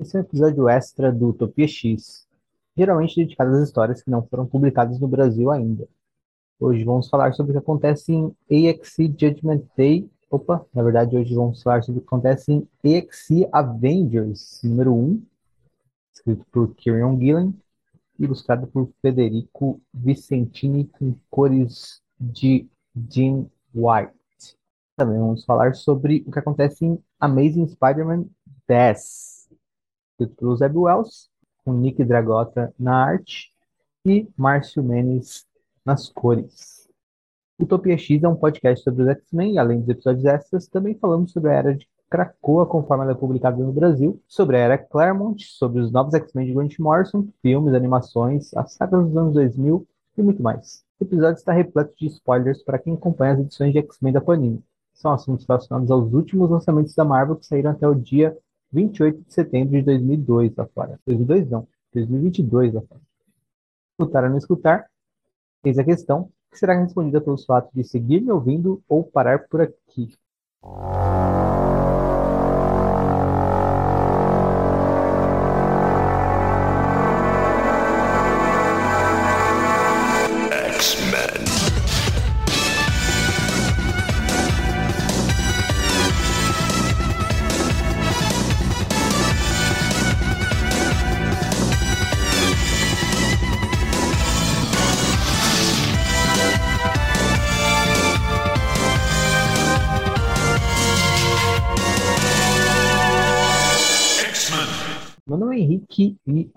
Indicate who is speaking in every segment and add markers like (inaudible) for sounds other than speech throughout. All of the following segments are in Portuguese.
Speaker 1: Esse é um episódio extra do Utopia X, geralmente dedicado às histórias que não foram publicadas no Brasil ainda. Hoje vamos falar sobre o que acontece em AXE Judgment Day. Opa, na verdade, hoje vamos falar sobre o que acontece em AXE Avengers número 1, escrito por Kieran Gillen ilustrado por Federico Vicentini com cores de Jim White. Também vamos falar sobre o que acontece em Amazing Spider-Man 10, escrito por Zeb Wells, com Nick Dragota na arte e Márcio Menes nas cores. Utopia X é um podcast sobre os X-Men e, além dos episódios extras, também falamos sobre a era de Krakoa, conforme ela é publicada no Brasil, sobre a era Claremont, sobre os novos X-Men de Grant Morrison, filmes, animações, as sagas dos anos 2000 e muito mais. O episódio está repleto de spoilers para quem acompanha as edições de X-Men da Panini. São assuntos relacionados aos últimos lançamentos da Marvel que saíram até o dia 28 de setembro de 2002 afora. 2002 não, 2022 afora. Escutar ou não escutar? Eis a questão, que será respondida pelos fatos de seguir me ouvindo ou parar por aqui.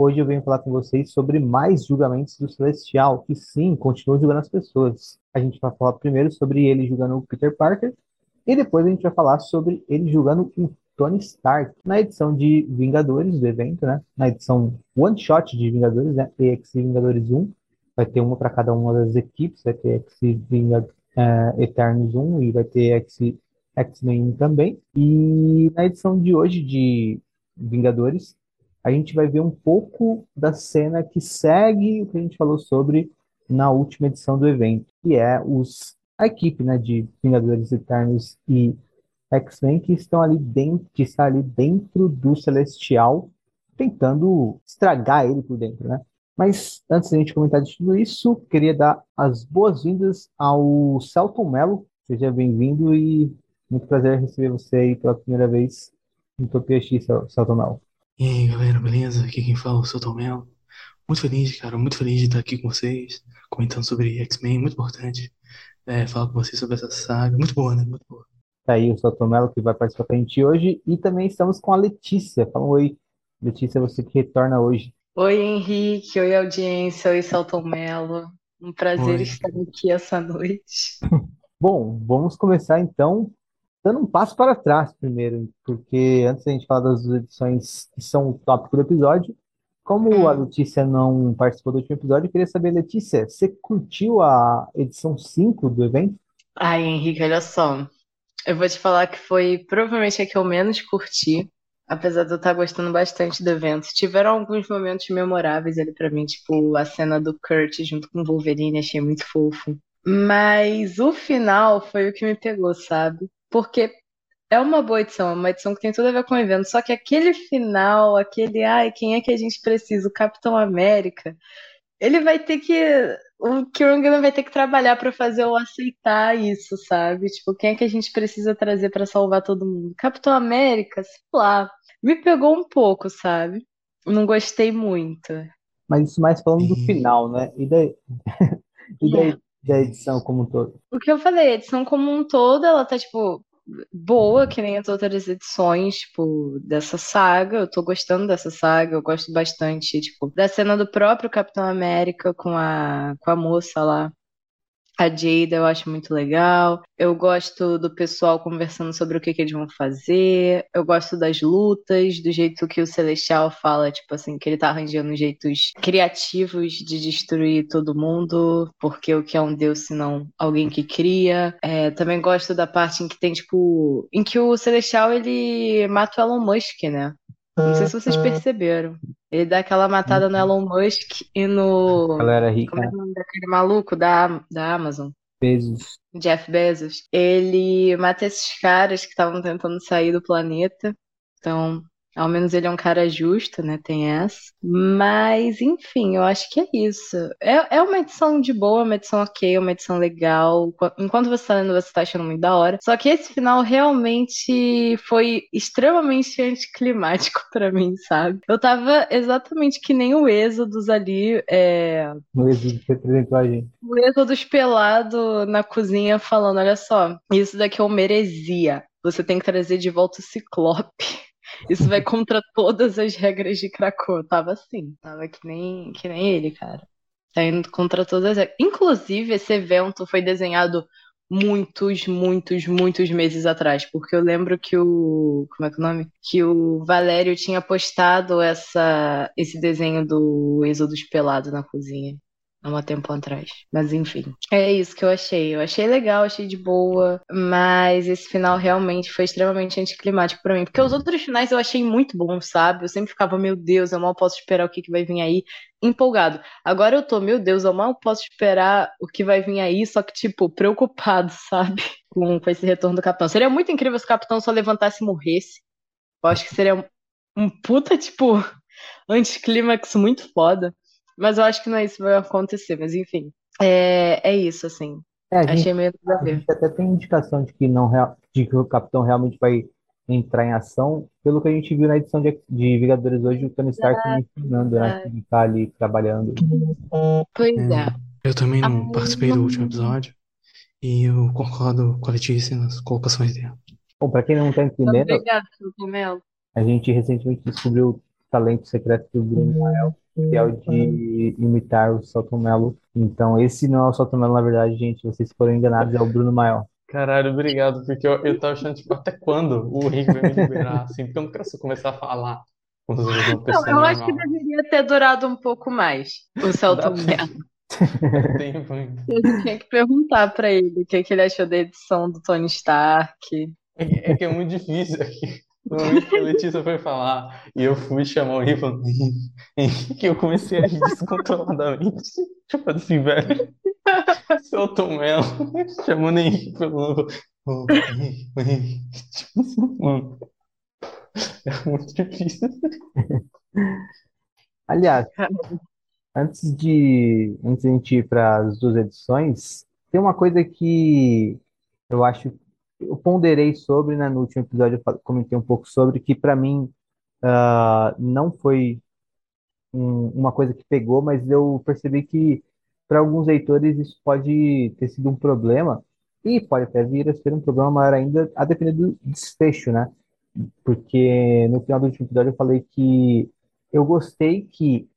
Speaker 1: Hoje eu venho falar com vocês sobre mais julgamentos do Celestial, que sim, continua julgando as pessoas. A gente vai falar primeiro sobre ele julgando o Peter Parker e depois a gente vai falar sobre ele julgando o Tony Stark. Na edição de Vingadores do evento, né? Na edição One Shot de Vingadores, né? EXI Vingadores 1, vai ter uma para cada uma das equipes, vai ter EXI Vinga, eh, Eternos 1 e vai ter X-Men 1 também. E na edição de hoje de Vingadores, a gente vai ver um pouco da cena que segue o que a gente falou sobre na última edição do evento, que é os, a equipe né, de Vingadores Eternos e X-Men que estão ali dentro, que está ali dentro do Celestial, tentando estragar ele por dentro, né? Mas antes da gente comentar de tudo isso, queria dar as boas-vindas ao Celton Mello. Seja bem-vindo e muito prazer receber você aí pela primeira vez no Utopia X, Cel- Celton Mello.
Speaker 2: E aí, galera, beleza? Aqui quem fala é o seu Tom Mello. Muito feliz, cara, muito feliz de estar aqui com vocês, comentando sobre X-Men, muito importante. É, falar com vocês sobre essa saga, muito boa, né? Muito boa.
Speaker 1: Tá aí o Mello que vai participar com a gente hoje. E também estamos com a Letícia. Fala um oi, Letícia, você que retorna hoje.
Speaker 3: Oi, Henrique. Oi, audiência. Oi, Celton Mello. Um prazer
Speaker 2: Oi.
Speaker 3: estar aqui essa noite. (laughs)
Speaker 1: Bom, vamos começar então dando um passo para trás primeiro, porque antes da gente falar das edições que são o tópico do episódio, como a Letícia não participou do último episódio, eu queria saber, Letícia, você curtiu a edição 5 do evento?
Speaker 3: Ai, Henrique, olha só. Eu vou te falar que foi provavelmente a que eu menos curti, apesar de eu estar gostando bastante do evento. Tiveram alguns momentos memoráveis ali pra mim, tipo a cena do Kurt junto com o Wolverine, achei muito fofo. Mas o final foi o que me pegou, sabe? Porque é uma boa edição, é uma edição que tem tudo a ver com o evento, só que aquele final, aquele, ai, quem é que a gente precisa? O Capitão América, ele vai ter que. O Kieran vai ter que trabalhar pra fazer eu aceitar isso, sabe? Tipo, quem é que a gente precisa trazer pra salvar todo mundo? Capitão América, sei lá. Me pegou um pouco, sabe? Não gostei muito.
Speaker 1: Mas isso mais falando do final, né? E da, (laughs) e da, da edição como um todo.
Speaker 3: O que eu falei, a edição como um todo, ela tá, tipo, boa, que nem as outras edições, tipo, dessa saga. Eu tô gostando dessa saga, eu gosto bastante, tipo, da cena do próprio Capitão América com a, com a moça lá. A Jada eu acho muito legal. Eu gosto do pessoal conversando sobre o que que eles vão fazer. Eu gosto das lutas, do jeito que o Celestial fala, tipo assim, que ele tá arranjando jeitos criativos de destruir todo mundo, porque o que é um deus senão alguém que cria. É, também gosto da parte em que tem, tipo, em que o Celestial ele mata o Elon Musk, né? Não sei se vocês perceberam. Ele dá aquela matada no Elon Musk e no.
Speaker 1: Galera rica,
Speaker 3: Como é
Speaker 1: né?
Speaker 3: o nome daquele maluco da, da Amazon?
Speaker 1: Pesos.
Speaker 3: Jeff Bezos. Ele mata esses caras que estavam tentando sair do planeta. Então, Ao menos ele é um cara justo, né? Tem essa. Mas, enfim, eu acho que é isso. É, é uma edição de boa, uma edição ok, uma edição legal. Enquanto você tá lendo, você tá achando muito da hora. Só que esse final realmente foi extremamente anticlimático (laughs) para mim, sabe? Eu tava exatamente que nem o Êxodos ali. É...
Speaker 1: O Êxodos representou a gente.
Speaker 3: O Êxodos pelado na cozinha falando: olha só, isso daqui é uma heresia. Você tem que trazer de volta o Ciclope. (laughs) Isso vai contra todas as regras de Krakow. Tava assim, tava que nem, que nem ele, cara. Tá indo contra todas as Inclusive, esse evento foi desenhado muitos, muitos, muitos meses atrás, porque eu lembro que o. Como é que é o nome? Que o Valério tinha postado essa, esse desenho do Êxodo Pelado na cozinha há um tempo atrás. Mas enfim, é isso que eu achei. Eu achei legal, achei de boa, mas esse final realmente foi extremamente anticlimático para mim, porque os outros finais eu achei muito bons, sabe? Eu sempre ficava, meu Deus, eu mal posso esperar o que, que vai vir aí, empolgado. Agora eu tô, meu Deus, eu mal posso esperar o que vai vir aí, só que, tipo, preocupado, (laughs) sabe? Com, com esse retorno do capitão. Seria muito incrível se o capitão só levantasse e morresse. Eu acho que seria um, um puta, tipo, (laughs) anticlímax muito foda. Mas eu acho que não é isso que vai acontecer, mas enfim. É, é isso, assim.
Speaker 1: É, a gente,
Speaker 3: Achei meio a
Speaker 1: gente até tem indicação de que não de que o Capitão realmente vai entrar em ação, pelo que a gente viu na edição de, de Vingadores hoje, o Tony Stark mencionando, né, que ele tá ali trabalhando.
Speaker 3: Pois é.
Speaker 2: Eu também não
Speaker 3: Ah,
Speaker 2: participei do último episódio e eu concordo com a Letícia nas colocações dela.
Speaker 1: Bom, para quem não tá entendendo,
Speaker 3: Melo.
Speaker 1: a gente recentemente descobriu o talento secreto do Bruno Mael, que é o de imitar o Selton Mello. Então, esse não é o Selton Mello, na verdade, gente, vocês foram enganados, é o Bruno Mael.
Speaker 4: Caralho, obrigado, porque eu, eu tava achando, tipo, até quando o Rick vai me liberar, assim, porque eu não quero só começar a falar eu fosse uma
Speaker 3: Não, eu acho que deveria ter durado um pouco mais o Celton Mello. (laughs)
Speaker 4: Tempo ainda.
Speaker 3: Eu tinha que perguntar pra ele o que, que ele achou da edição do Tony Stark.
Speaker 4: É que é, que é muito difícil aqui. No momento que a Letícia foi falar e eu fui chamar o falando, que eu comecei a rir descontroladamente. (laughs) Tipo assim, velho. Seu Tom Mello (laughs) chamando Henrique pelo nome. Ô, Henrique, Henrique. Tipo assim, mano. É muito difícil. (laughs)
Speaker 1: Aliás, antes de, antes de a gente ir para as duas edições, tem uma coisa que eu acho, eu ponderei sobre, né, no último episódio eu comentei um pouco sobre, que para mim ah, não foi um- uma coisa que pegou, mas eu percebi que para alguns leitores isso pode ter sido um problema e pode até vir a ser um problema maior ainda, a depender do desfecho, né? Porque no final do último episódio eu falei que eu gostei que,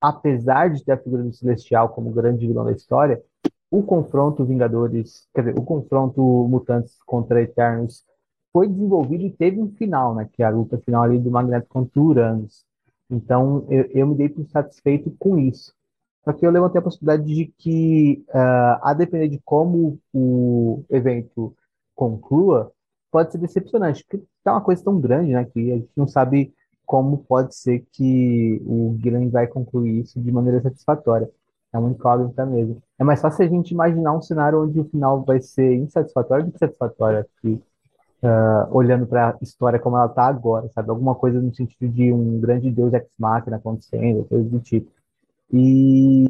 Speaker 1: apesar de ter a figura do Celestial como grande vilão da história, o confronto Vingadores, quer dizer, o confronto Mutantes contra Eternos foi desenvolvido e teve um final, né? Que é a luta final ali do Magneto contra o Uranus. Então, eu, eu me dei por satisfeito com isso. Só que eu levantei a possibilidade de que, ah, a depender de como o evento conclua, pode ser decepcionante, porque é uma coisa tão grande, né? Que a gente não sabe como pode ser que o Guilherme vai concluir isso de maneira satisfatória. É uma incógnita mesmo. É mais fácil a gente imaginar um cenário onde o final vai ser insatisfatório do que satisfatório, aqui, ah, olhando para a história como ela está agora, sabe? Alguma coisa no sentido de um grande Deus ex machina acontecendo, coisa do tipo. E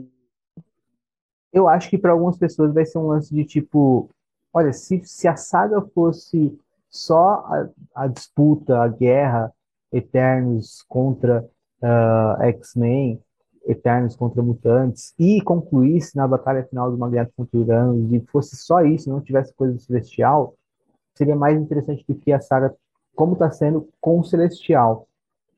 Speaker 1: eu acho que para algumas pessoas vai ser um lance de tipo, olha, se, se a saga fosse só a, a disputa, a guerra, Eternos contra ah, X-Men, Eternos contra Mutantes, e concluísse na batalha final do Magneto contra Uranus, e fosse só isso, não tivesse coisa do Celestial, seria mais interessante do que a saga como está sendo com o Celestial.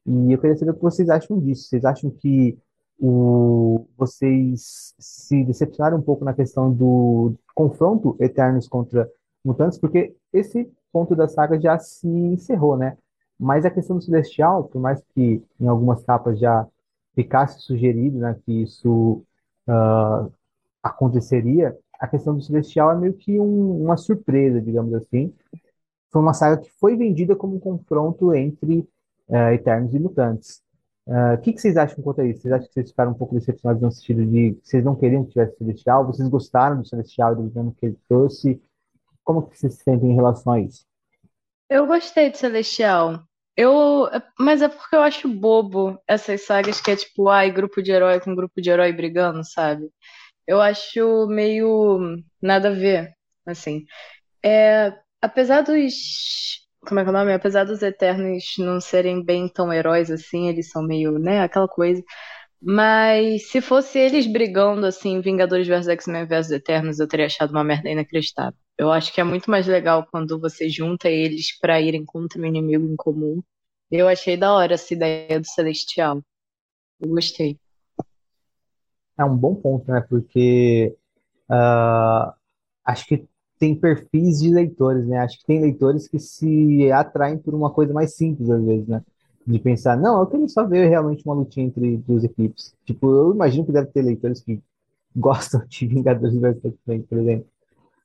Speaker 1: E eu queria saber o que vocês acham disso. Vocês acham que o, vocês se decepcionaram um pouco na questão do confronto Eternos contra Mutantes? Porque esse ponto da saga já se encerrou, né? Mas a questão do Celestial, por mais que em algumas capas já ficasse sugerido, né, que isso ah, aconteceria, a questão do Celestial é meio que um- uma surpresa, digamos assim. Foi uma saga que foi vendida como um confronto entre eh, Eternos e Mutantes. Ah, O que que vocês acham quanto a isso? Vocês acham que vocês ficaram um pouco decepcionados no sentido de vocês não queriam que tivesse Celestial? Vocês gostaram do Celestial, do dinamismo que ele trouxe? Como que vocês se sentem em relação a isso?
Speaker 3: Eu gostei de Celestial. Eu, mas é porque eu acho bobo essas sagas que é tipo, ai, grupo de herói com grupo de herói brigando, sabe? Eu acho meio nada a ver, assim. É, apesar dos, como é que é o nome? Apesar dos Eternos não serem bem tão heróis assim, eles são meio, né, aquela coisa. Mas se fosse eles brigando assim, Vingadores vs X-Men vs Eternos, eu teria achado uma merda inacreditável. Eu acho que é muito mais legal quando você junta eles pra irem contra um inimigo em comum. Eu achei da hora essa ideia do Celestial. Eu gostei.
Speaker 1: É um bom ponto, né? Porque ah, acho que tem perfis de leitores, né? Acho que tem leitores que se atraem por uma coisa mais simples, às vezes, né? De pensar, não, eu queria só ver realmente uma lutinha entre duas equipes. Tipo, eu imagino que deve ter leitores que (laughs) gostam de Vingadores vs X-Men, por exemplo.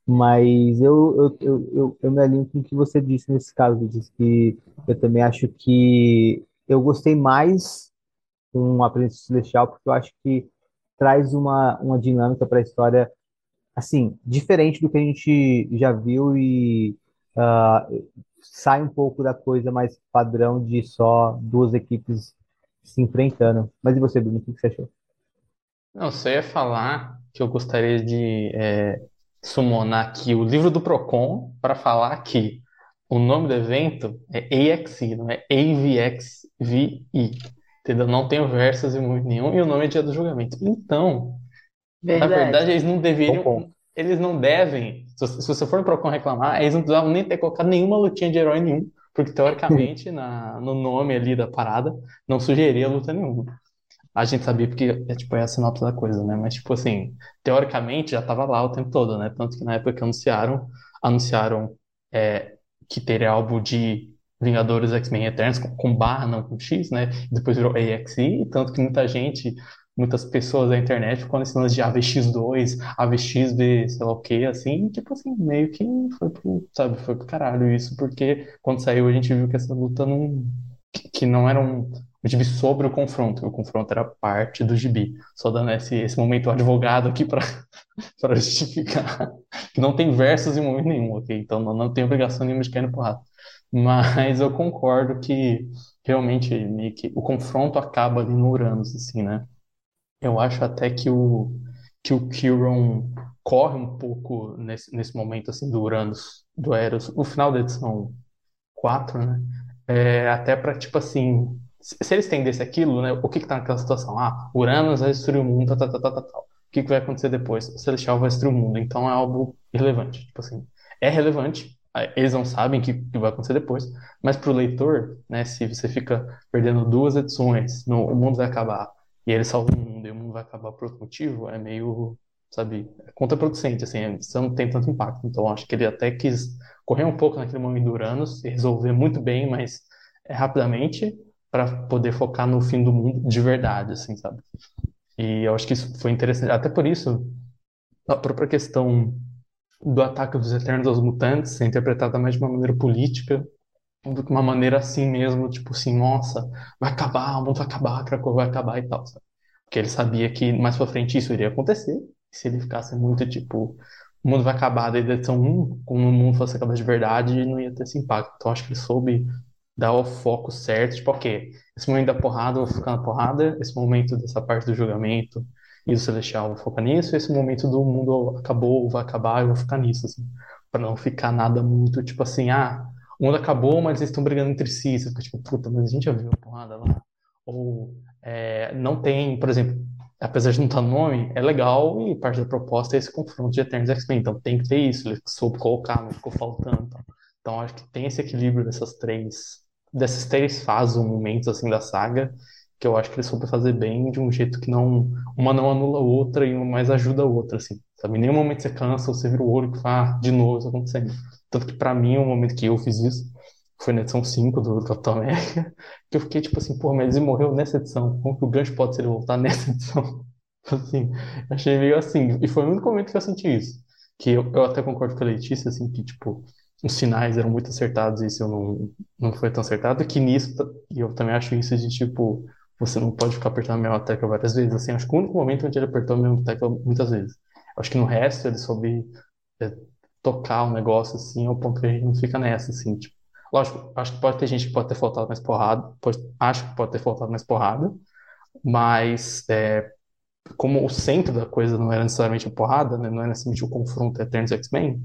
Speaker 1: Mas eu, eu, eu, eu, eu me alinho com o que você disse nesse caso. Disse que eu também acho que eu gostei mais com a Presença Celestial, porque eu acho que traz uma, uma dinâmica para a história assim, diferente do que a gente já viu e ah, sai um pouco da coisa mais padrão de só duas equipes se enfrentando. Mas e você, Bruno, o que você achou?
Speaker 4: Não, só ia falar que eu gostaria de é, summonar aqui o livro do Procon para falar que o nome do evento é AXI, não é AVXVI, entendeu? Não tem e muito nenhum, e o nome é Dia do Julgamento. Então, na
Speaker 3: Verdade.
Speaker 4: verdade, eles não
Speaker 1: Bom
Speaker 4: deveriam. Eles não devem, se você se você for no Procon reclamar, eles não precisavam nem ter colocado nenhuma lutinha de herói nenhum, porque teoricamente (laughs) na, no nome ali da parada não sugeriria luta nenhuma. A gente sabia porque é tipo é a sinopse da coisa, né? Mas tipo assim, teoricamente já tava lá o tempo todo, né? Tanto que na época que anunciaram, anunciaram é, que teria álbum de Vingadores X-Men Eternos com, com barra, não com X, né? Depois virou AXI, e tanto que muita gente, muitas pessoas da internet ficam nesse lance de AVX2, AVXB, sei lá o quê, assim, tipo assim, meio que foi pro, sabe, foi pro caralho isso, porque quando saiu a gente viu que essa luta não, que que não era um, um gibi sobre o confronto, o confronto era parte do gibi. Só dando esse, esse momento advogado aqui para (laughs) justificar que não tem versos em momento nenhum, ok? Então não, não tem obrigação nenhuma de cair no porrada. Mas eu concordo que realmente meio que o confronto acaba ali no Uranus, assim, né? Eu acho até que o, que o Kieron corre um pouco nesse, nesse momento, assim, do Uranus, do Eros, no final da edição 4, né? É, até para, tipo assim, se, eles tendessem aquilo, né? O que que tá naquela situação? Ah, Uranus vai destruir o mundo, tal, tal, tal, tal, tal. O que que vai acontecer depois? O Celestial vai destruir o mundo. Então é algo irrelevante. Tipo assim, é relevante, eles não sabem o que, que vai acontecer depois, mas pro leitor, né? Se você fica perdendo duas edições, no, o mundo vai acabar, e ele salva o mundo e o mundo vai acabar por outro motivo, é meio, sabe, é contraproducente, assim, é- isso não tem tanto impacto. Então acho que ele até quis correr um pouco naquele momento do Uranus e resolver muito bem, mas é, rapidamente para poder focar no fim do mundo de verdade, assim, sabe? E eu acho que isso foi interessante. Até por isso, a própria questão do ataque dos Eternos aos mutantes é interpretada mais de uma maneira política que uma maneira assim mesmo, tipo assim, nossa, vai acabar, o mundo vai acabar, Krakow vai acabar e tal, sabe? Porque ele sabia que mais pra frente isso iria acontecer. E se ele ficasse muito tipo, o mundo vai acabar da edição um como o mundo fosse acabar de verdade, não ia ter esse impacto. Então acho que ele soube dar o foco certo, tipo, ok, esse momento da porrada eu vou ficar na porrada, esse momento dessa parte do julgamento e do celestial eu vou focar nisso, esse momento do mundo acabou, vai acabar, eu vou ficar nisso, assim, para não ficar nada muito, tipo assim, ah, o mundo acabou, mas eles estão brigando entre si, você fica tipo, puta, mas a gente já viu a porrada lá. Ou é, não tem, por exemplo, apesar de não estar no nome, é legal e parte da proposta é esse confronto de Eternos X-Men, então tem que ter isso, ele soube colocar, não ficou faltando, então. Então acho que tem esse equilíbrio dessas três dessas três fases ou momentos assim da saga, que eu acho que ele soube fazer bem de um jeito que não uma não anula a outra e uma mais ajuda a outra, assim. Sabe? Em nenhum momento você cansa ou você vira o olho e fala, ah, de novo isso acontecendo. Tanto que pra mim, o momento que eu fiz isso foi na edição 5 do Capitão América, (laughs) que eu fiquei tipo assim, pô, mas ele morreu nessa edição. Como que o gancho pode ser ele voltar nessa (laughs) edição? Assim, achei meio assim. E foi o único momento que eu senti isso. Que eu, eu até concordo com a Letícia, assim, que tipo, os sinais eram muito acertados e isso eu não, não foi tão acertado, que nisso, e eu também acho isso de tipo, você não pode ficar apertando a mesma tecla várias vezes, assim, acho que o único momento onde ele apertou a mesma tecla muitas vezes. Acho que no resto ele soube é, tocar o negócio, assim, ao ponto que a gente não fica nessa, assim, tipo, lógico, acho que pode ter gente que pode ter faltado mais porrada, pode- acho que pode ter faltado mais porrada, mas é, como o centro da coisa não era necessariamente a porrada, né, não era necessariamente o confronto Eternos X-Men,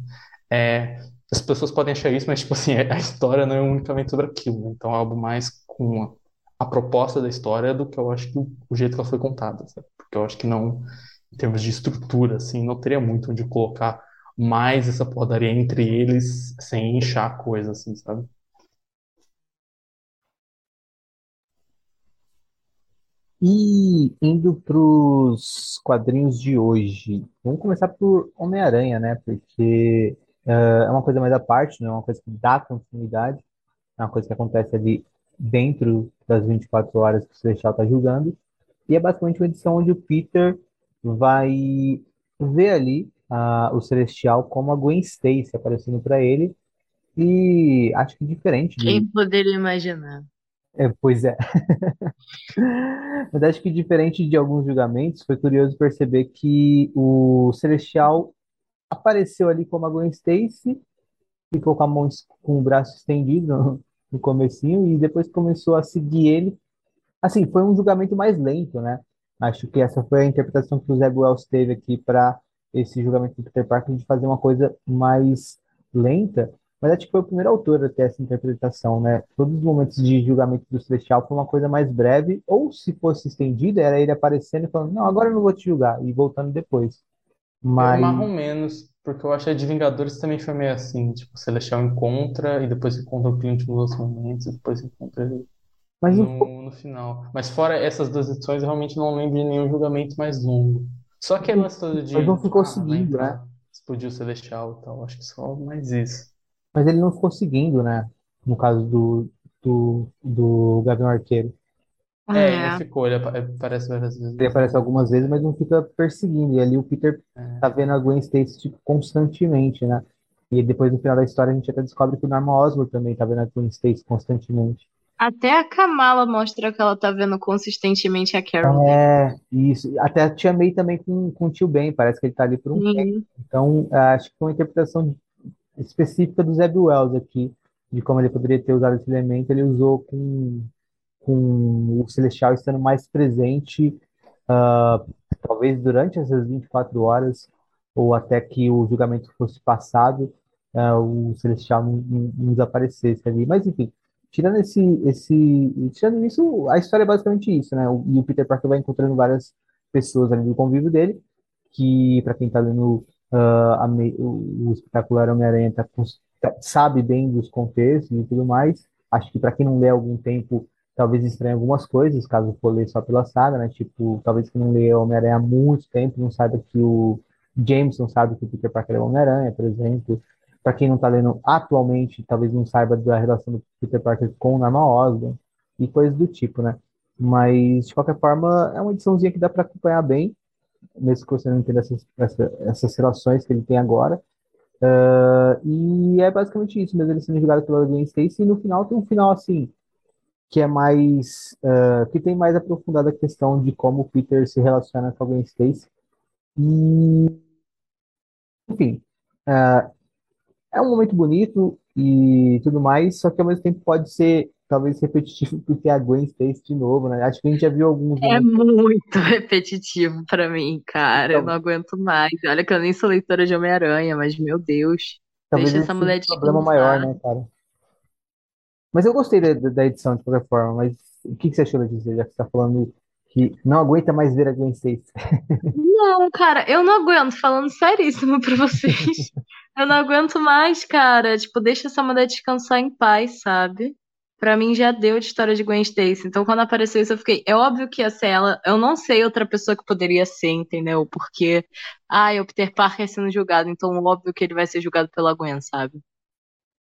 Speaker 4: é, as pessoas podem achar isso, mas tipo assim, (laughs) a história não é unicamente sobre aquilo, né? Então é algo mais com a, a proposta da história do que eu acho que o, o jeito que ela foi contada, sabe? Porque eu acho que não, em termos de estrutura, assim, não teria muito onde colocar mais essa porradaria entre eles sem inchar a coisa, assim, sabe?
Speaker 1: E indo para os quadrinhos de hoje, vamos começar por Homem-Aranha, né? Porque eh, é uma coisa mais à parte, né? É uma coisa que dá continuidade, é uma coisa que acontece ali dentro das 24 horas que o Celestial está jogando. E é basicamente uma edição onde o Peter vai ver ali o Celestial como a Gwen Stacy aparecendo para ele. E acho que diferente
Speaker 3: Quem
Speaker 1: de.
Speaker 3: poderia imaginar?
Speaker 1: é, pois é. (laughs) Mas acho que diferente de alguns julgamentos, foi curioso perceber que o Celestial apareceu ali como a Gwen Stacy, ficou com a mão, com o braço estendido no, no comecinho e depois começou a seguir ele. Assim, foi um julgamento mais lento, né? Acho que essa foi a interpretação que o Zé Wells teve aqui para esse julgamento do Peter Parker de fazer uma coisa mais lenta. Mas acho que foi o primeiro autor a ter essa interpretação, né? Todos os momentos de julgamento do Celestial foi uma coisa mais breve, ou se fosse estendida, era ele aparecendo e falando, não, agora eu não vou te julgar, e voltando depois.
Speaker 4: Eu
Speaker 1: Mas,
Speaker 4: marro menos, porque eu acho que a de Vingadores também foi meio assim, tipo, o Celestial encontra e depois encontra o Clint nos outros momentos e depois encontra ele
Speaker 1: mas
Speaker 4: no, no final. Mas fora essas duas edições, eu realmente não lembro de nenhum julgamento mais longo. Só aquele lance todo de,
Speaker 1: mas não ficou
Speaker 4: ah,
Speaker 1: seguindo, né?
Speaker 4: entrar, explodiu o Celestial e tal, acho que só mais isso.
Speaker 1: Mas ele não ficou seguindo, né? No caso do, do, do Gavião Arqueiro.
Speaker 4: É, ele não
Speaker 3: É.
Speaker 4: ficou, ele apa- aparece várias vezes.
Speaker 1: Ele aparece algumas vezes, mas não fica perseguindo. E ali o Peter
Speaker 4: É.
Speaker 1: tá vendo a Gwen Stacy tipo, constantemente, né? E depois no final da história a gente até descobre que o Norman Osborn também tá vendo a Gwen Stacy constantemente.
Speaker 3: Até a Kamala mostra que ela tá vendo consistentemente a Carol dele.
Speaker 1: É, isso. Até a Tia May também com, com o Tio Ben, parece que ele tá ali por um tempo. Então, acho que foi uma interpretação específica do Zeb Wells aqui, de como ele poderia ter usado esse elemento, ele usou com, com o Celestial estando mais presente, ah, talvez durante essas 24 horas, ou até que o julgamento fosse passado, ah, o Celestial não, não- não desaparecesse ali. Mas, enfim, tirando esse, esse, tirando isso, a história é basicamente isso, né? O- E o Peter Parker vai encontrando várias pessoas ali no convívio dele, que, para quem está lendo me- o, o espetacular Homem-Aranha tá tá- sabe bem dos contextos e tudo mais. Acho que para quem não lê há algum tempo, talvez estranhe algumas coisas, caso for ler só pela saga, né? Tipo, talvez quem não lê Homem-Aranha há muito tempo não saiba que o Jameson sabe que o Peter Parker é Homem-Aranha, por exemplo. Para quem não está lendo atualmente, talvez não saiba da relação do Peter Parker com o Norman Osborn e coisas do tipo, né? Mas, de qualquer forma, é uma ediçãozinha que dá para acompanhar bem mesmo que você não entenda essas, essa- essas relações que ele tem agora. Ah, e é basicamente isso, mesmo ele sendo jogado pela Gwen Stacy, e no final tem um final assim, que é mais, ah, que tem mais aprofundada a questão de como o Peter se relaciona com a Gwen Stacy. E, enfim, ah, é um momento bonito e tudo mais, só que ao mesmo tempo pode ser talvez repetitivo porque a Gwen Stacy de novo, né? Acho que a gente já viu alguns
Speaker 3: É
Speaker 1: momentos.
Speaker 3: muito (laughs) repetitivo pra mim, cara. Eu não aguento mais. Olha que eu nem sou leitora de Homem-Aranha, mas meu Deus.
Speaker 1: Talvez
Speaker 3: Deixa essa mulher
Speaker 1: um problema maior, né, cara? Mas eu gostei da, da edição de qualquer forma, mas o que que você achou, Letícia, já que você tá falando que não aguenta mais ver a Gwen Stacy? (laughs)
Speaker 3: Não, cara, eu não aguento, falando seríssimo pra vocês. (laughs) Eu não aguento mais, cara. Tipo, deixa essa mulher descansar em paz, sabe? Pra mim já deu de história de Gwen Stacy. Então, quando apareceu isso, eu fiquei. É óbvio que ia ser ela. Eu não sei outra pessoa que poderia ser, entendeu? Porque. Ah, o Peter Parker sendo julgado. Então, óbvio que ele vai ser julgado pela Gwen, sabe?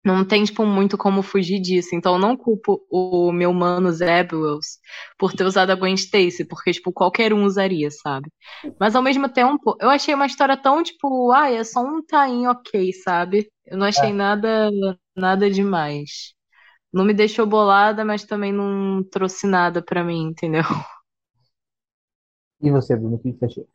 Speaker 3: Não tem, tipo, muito como fugir disso. Então, eu não culpo o meu mano Zebulous por ter usado a Gwen Stacy, porque, tipo, qualquer um usaria, sabe? Mas, ao mesmo tempo, eu achei uma história tão, tipo, ah, é só um tain ok, sabe? Eu não achei nada, nada demais. Não me deixou bolada, mas também não trouxe nada pra mim, entendeu?
Speaker 1: E você, Bruno, o que você achou?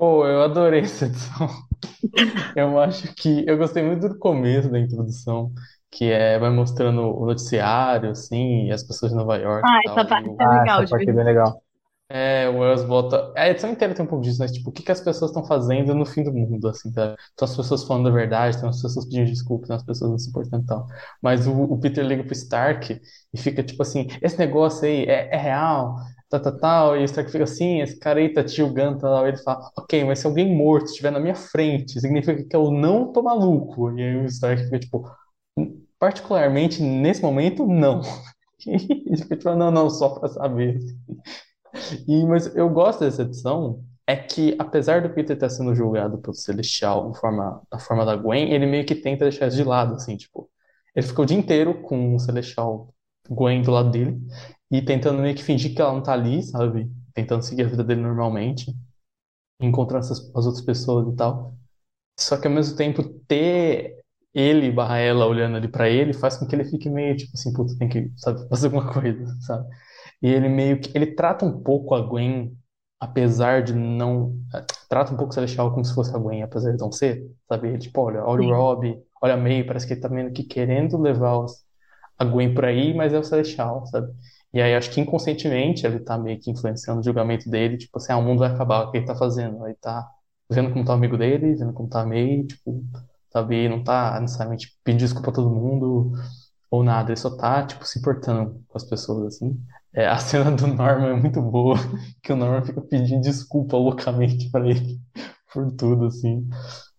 Speaker 4: Pô, eu adorei essa edição. (laughs) Eu acho que eu gostei muito do começo da introdução, que é, vai mostrando o noticiário, assim, e as pessoas de Nova York
Speaker 3: Ah,
Speaker 4: e
Speaker 3: essa
Speaker 4: tal, e
Speaker 3: parte
Speaker 4: o,
Speaker 3: é
Speaker 1: Ah,
Speaker 3: legal
Speaker 1: essa
Speaker 3: de
Speaker 1: parte é bem legal.
Speaker 4: é, o Wells bota. A edição inteira tem um pouco disso, né? Tipo, o que que as pessoas estão fazendo no fim do mundo, assim, tá? Então as pessoas falando a verdade, então as pessoas pedindo desculpas, então as pessoas não se importando e tal. Mas o, o Peter liga pro Stark e fica tipo assim: esse negócio aí é, é real, tal, tal, tal. E o Stark fica assim: esse cara aí tá te julgando, tal. Ele fala: ok, mas se alguém morto estiver na minha frente, significa que eu não tô maluco. E aí o Stark fica tipo: particularmente nesse momento, não. (laughs) E fica tipo: não, não, só pra saber. E, mas eu gosto dessa edição, é que apesar do Peter estar sendo julgado pelo Celestial forma, da forma da Gwen, ele meio que tenta deixar isso de lado, assim, tipo, ele ficou o dia inteiro com o Celestial Gwen do lado dele e tentando meio que fingir que ela não tá ali, sabe? Tentando seguir a vida dele normalmente, encontrando essas, as outras pessoas e tal. Só que ao mesmo tempo ter ele barra ela olhando ali pra ele faz com que ele fique meio tipo assim, puta, tem que, sabe, fazer alguma (laughs) coisa, sabe? E ele meio que ele trata um pouco a Gwen, apesar de não trata um pouco o Celestial como se fosse a Gwen, apesar de não ser, sabe? Ele, tipo, olha, olha o
Speaker 3: Sim.
Speaker 4: Rob, olha a May, parece que ele tá meio que querendo levar os- a Gwen por aí, mas é o Celestial, sabe? E aí acho que inconscientemente ele tá meio que influenciando o julgamento dele, tipo assim, ah, o mundo vai acabar, o que ele tá fazendo? Ele tá vendo como tá o amigo dele, vendo como tá a May, tipo, sabe? Não tá necessariamente pedindo desculpa a todo mundo ou nada, ele só tá, tipo, se importando com as pessoas, assim. É, a cena do Norman é muito boa, (laughs) que o Norman fica pedindo desculpa loucamente pra ele (laughs) por tudo, assim.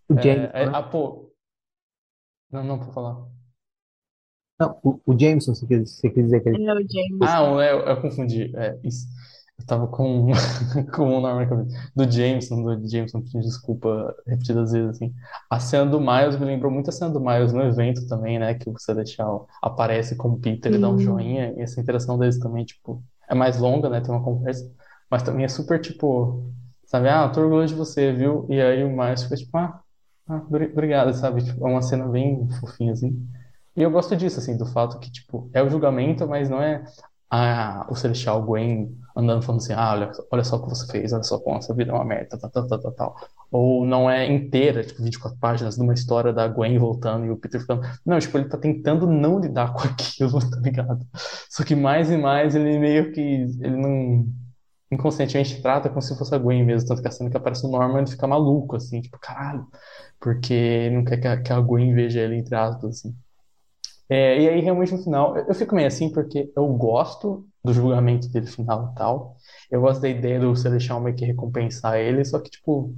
Speaker 1: O
Speaker 4: É,
Speaker 1: Jameson,
Speaker 4: é,
Speaker 1: né?
Speaker 4: ah, pô. Não, não, vou falar.
Speaker 1: Não, o, o Jameson, você quis, você quis dizer que ele.
Speaker 3: É o James.
Speaker 4: Ah, o- eu, eu confundi. É, isso. Eu tava com, (laughs) com o na cabeça. Do Jameson, do Jameson pedindo desculpa repetidas vezes, assim. A cena do Miles me lembrou muito a cena do Miles no evento também, né? Que o Celestial aparece como Peter e dá um joinha. E essa interação deles também, tipo, é mais longa, né? Tem uma conversa. Mas também é super, tipo, sabe? Ah, tô orgulhoso de você, viu? E aí o Miles fica tipo, ah, ah, obri- obrigado, sabe? Tipo, é uma cena bem fofinha, assim. E eu gosto disso, assim, do fato que, tipo, é o julgamento, mas não é ah, o Celestial Gwen andando falando assim, ah, olha, olha só o que você fez, olha só como essa vida é uma merda, tal, tal, tal, tal, tal. Ou não é inteira, tipo, 24 páginas de uma história da Gwen voltando e o Peter ficando. Não, tipo, ele tá tentando não lidar com (laughs) aquilo, tá ligado? Só que mais e mais ele meio que. Ele não. Inconscientemente trata como se fosse a Gwen mesmo, tanto que a cena que aparece o Norman ele fica maluco, assim, tipo, caralho, porque ele não quer que a, que a Gwen veja ele, entre aspas, assim. É, e aí, realmente, no final, eu, eu fico meio assim porque eu gosto do julgamento dele final e tal. Eu gosto da ideia do Celestial meio que recompensar ele, só que, tipo,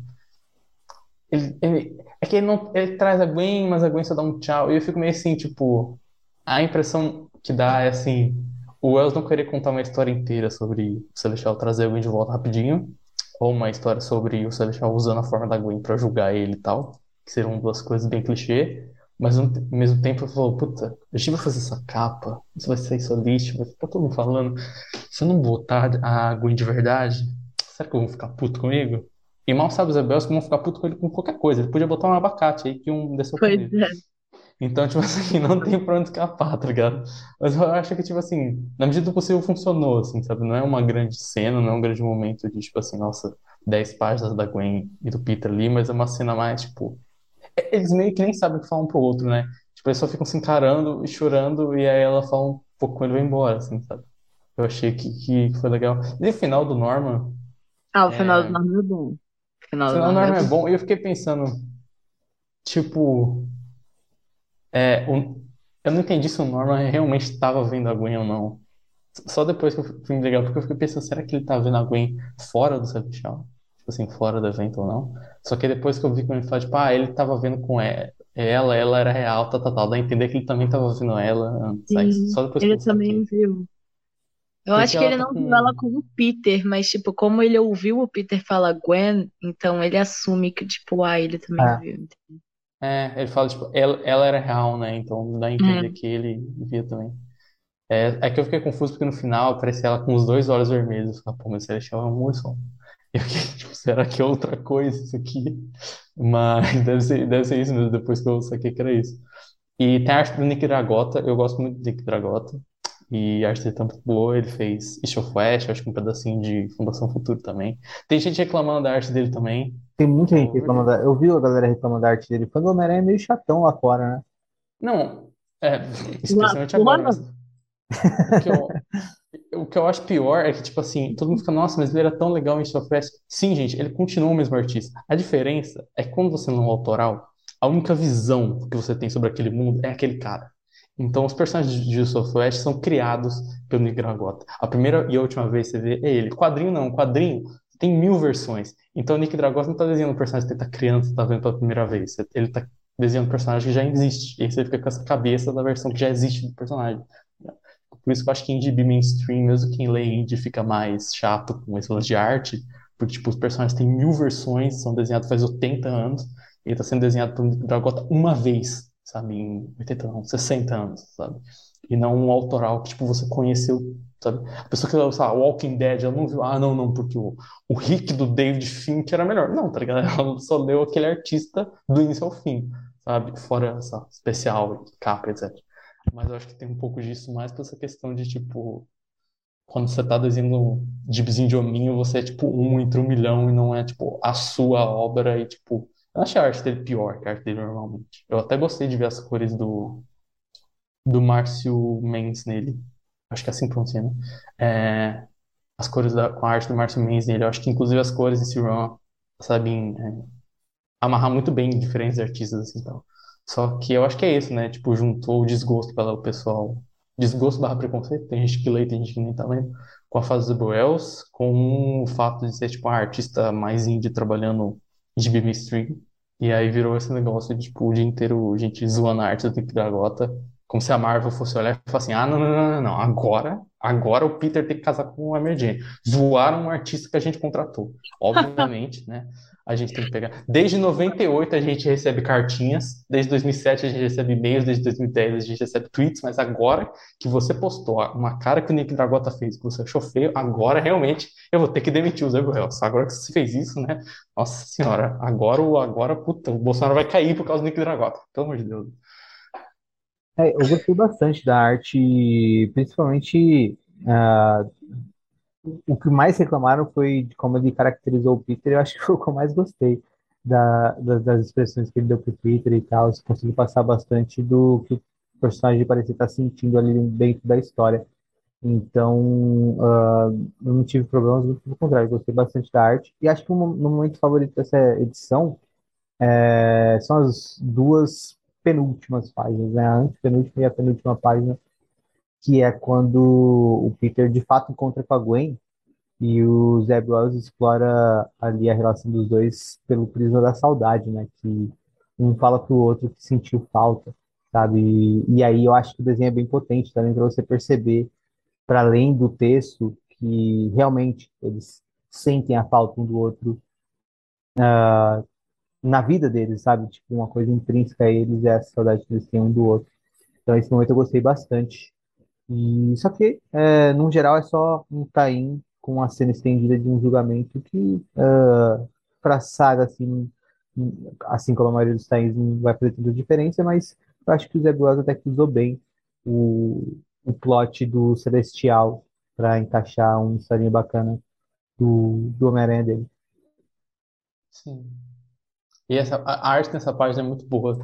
Speaker 4: ele, ele- é que ele não, ele traz a Gwen, mas a Gwen só dá um tchau. E eu fico meio assim, tipo, a impressão que dá é assim, o Wells não querer contar uma história inteira sobre o Celestial trazer a Gwen de volta rapidinho, ou uma história sobre o Celestial usando a forma da Gwen pra julgar ele e tal, que seriam duas coisas bem clichê. Mas ao mesmo tempo eu falo, puta, a gente vai fazer essa capa, isso vai ser isso lixo, vai ficar todo mundo falando. Se eu não botar a Gwen de verdade, será que eu vou ficar puto comigo? E mal sabe os rebeldes que vão ficar puto com ele com qualquer coisa. Ele podia botar um abacate aí que um desceu
Speaker 3: Pois é.
Speaker 4: Então, tipo assim, (laughs) não tem pra onde escapar, tá ligado? Mas eu acho que, tipo assim, na medida do possível funcionou, assim, sabe? Não é uma grande cena, não é um grande momento de, tipo assim, nossa, 10 páginas da Gwen e do Peter ali, mas é uma cena mais, tipo. É- Eles meio que nem sabem o que falar um pro outro, né? Tipo, eles só ficam se encarando e chorando, e aí ela fala um pouco quando ele vai embora, assim, sabe? Eu achei que, que foi legal. E o final do Norman.
Speaker 3: Ah, o final
Speaker 4: É.
Speaker 3: do Norman é bom. O final
Speaker 4: O
Speaker 3: do
Speaker 4: final do
Speaker 3: Norman
Speaker 4: Norman
Speaker 3: é
Speaker 4: é bom, e eu fiquei pensando, tipo. É, o- eu não entendi se o Norman realmente estava vendo a Gwen ou não. Só depois que eu fui me ligar, porque eu fiquei pensando, será que ele tá vendo a Gwen fora do Celestial? Tipo assim, fora do evento ou não? Só que depois que eu vi que ele falou, tipo, ah, ele tava vendo com ela, ela era real, tal, tal, tal. Dá a entender que ele também tava vendo ela
Speaker 3: Sim,
Speaker 4: só depois
Speaker 3: ele também viu. Eu
Speaker 4: Porque
Speaker 3: acho que ele
Speaker 4: tá
Speaker 3: não
Speaker 4: com-
Speaker 3: viu ela como Peter, mas, tipo, como ele ouviu o Peter falar Gwen, então ele assume que, tipo, ah, ele também
Speaker 1: É.
Speaker 3: viu.
Speaker 4: É, ele fala, tipo, ela, ela era real, né? Então dá a entender
Speaker 3: É.
Speaker 4: que ele via também. É, é que eu fiquei confuso porque no final aparecia ela com os dois olhos vermelhos. Eu falei, pô, mas é um amor só. (laughs) Eu fiquei, tipo, será que é outra coisa isso aqui? Mas (laughs) deve ser, deve ser isso mesmo, depois que eu saquei que era isso. E tem a arte do Nick Dragota, eu gosto muito do Nick Dragota. E a arte dele tá muito boa, ele fez East of West, acho que um pedacinho de Fundação Futuro também. Tem gente reclamando da arte dele também.
Speaker 1: Tem muita gente
Speaker 4: Oh,
Speaker 1: reclamando. da- Eu vi a galera reclamando da arte dele. Quando o Homem-Aranha é meio chatão lá fora, né?
Speaker 4: Não, É, (laughs) especialmente agora, mas o que eu, o que eu acho pior é que, tipo assim, todo mundo fica, nossa, mas ele era tão legal em Rage. Sim, gente, ele continua o mesmo artista. A diferença é que quando você não é autoral, a única visão que você tem sobre aquele mundo é aquele cara. Então, os personagens de West são criados pelo Nick Dragota. A primeira e a última vez que você vê é ele. Quadrinho não, quadrinho tem mil versões. Então, o Nick Dragota não está desenhando o personagem que está criando, está vendo pela primeira vez. Ele está desenhando um personagem que já existe. E aí você fica com essa cabeça da versão que já existe do personagem. Por isso que eu acho que GB mainstream, mesmo quem lê indie fica mais chato com esse lance de arte, porque tipo, os personagens têm mil versões, são desenhados faz 80 anos, e está sendo desenhado por Dragota uma vez, sabe, em 80 não, 60 anos, sabe? E não um autoral que tipo, você conheceu, sabe? A pessoa que sei lá, Walking Dead, ela não viu, ah, não, não, porque o, o Rick do David Fincher era melhor. Não, tá ligado? (laughs) Ela só leu aquele artista do início ao fim, sabe? Fora essa especial, capa, etc. Mas eu acho que tem um pouco disso mais por essa questão de, tipo, quando você tá desenhando gibizinho de hominho, você é, tipo, um entre um milhão e não é, tipo, a sua obra e, tipo... Eu achei a arte dele pior que a arte dele normalmente. Eu até gostei de ver as cores do, do Márcio Mendes nele. Acho que é assim que pronuncia, né? É, as cores da, com a arte do Márcio Mendes nele. Eu acho que, inclusive, as cores em C-Run sabem é, amarrar muito bem diferentes artistas, assim, então. Só que eu acho que é isso, né? Tipo, juntou o desgosto pelo pessoal. Desgosto barra preconceito, tem gente que lê, tem gente que nem tá lendo, com a fase do Boels, com o fato de ser, tipo, a artista mais indie trabalhando de BB Stream. E aí virou esse negócio de, tipo, o dia inteiro gente zoando a arte do Nick Dragota, como se a Marvel fosse olhar e falar assim: ah, não, não, não, não, não, agora, agora o Peter tem que casar com a Mary Jane. Zoaram um artista que a gente contratou. Obviamente, né? A gente tem que pegar. Desde 98 a gente recebe cartinhas, desde 2007 a gente recebe e-mails, desde 2010 a gente recebe tweets, mas agora que você postou uma cara que o Nick Dragota fez, que você achou feio, agora realmente eu vou ter que demitir o Zé Hells. Agora que você fez isso, né? Nossa senhora, agora, agora puta, o Bolsonaro vai cair por causa do Nick Dragota, pelo amor de Deus.
Speaker 1: É, eu gostei bastante da arte, principalmente uh, o que mais reclamaram foi de como ele caracterizou o Peter. Eu acho que foi o que eu mais gostei da, das, expressões que ele deu pro Peter e tal. Você conseguiu passar bastante do que o personagem parecia estar sentindo ali dentro da história. Então, uh, eu não tive problemas, muito pelo contrário, gostei bastante da arte. E acho que o meu momento favorito dessa edição é, são as duas penúltimas páginas, né? A antepenúltima e a penúltima página, que é quando o Peter de fato encontra com a Gwen e o Zé Wells explora ali a relação dos dois pelo prisma da saudade, né? Que um fala pro outro que sentiu falta, sabe? E, e aí eu acho que o desenho é bem potente também para você perceber, para além do texto, que realmente eles sentem a falta um do outro uh, na vida deles, sabe? Tipo, uma coisa intrínseca a eles é essa saudade que eles têm um do outro. Então, esse momento eu gostei bastante. E só que, é, no geral, é só um tain com a cena estendida de um julgamento que, uh, para a saga, assim, assim como a maioria dos tains, não vai fazer tanta diferença, mas eu acho que o Zé até que usou bem o, o plot do Celestial para encaixar uma historinha bacana do, do Homem-Aranha dele.
Speaker 4: Sim. E essa, a arte nessa página é muito boa.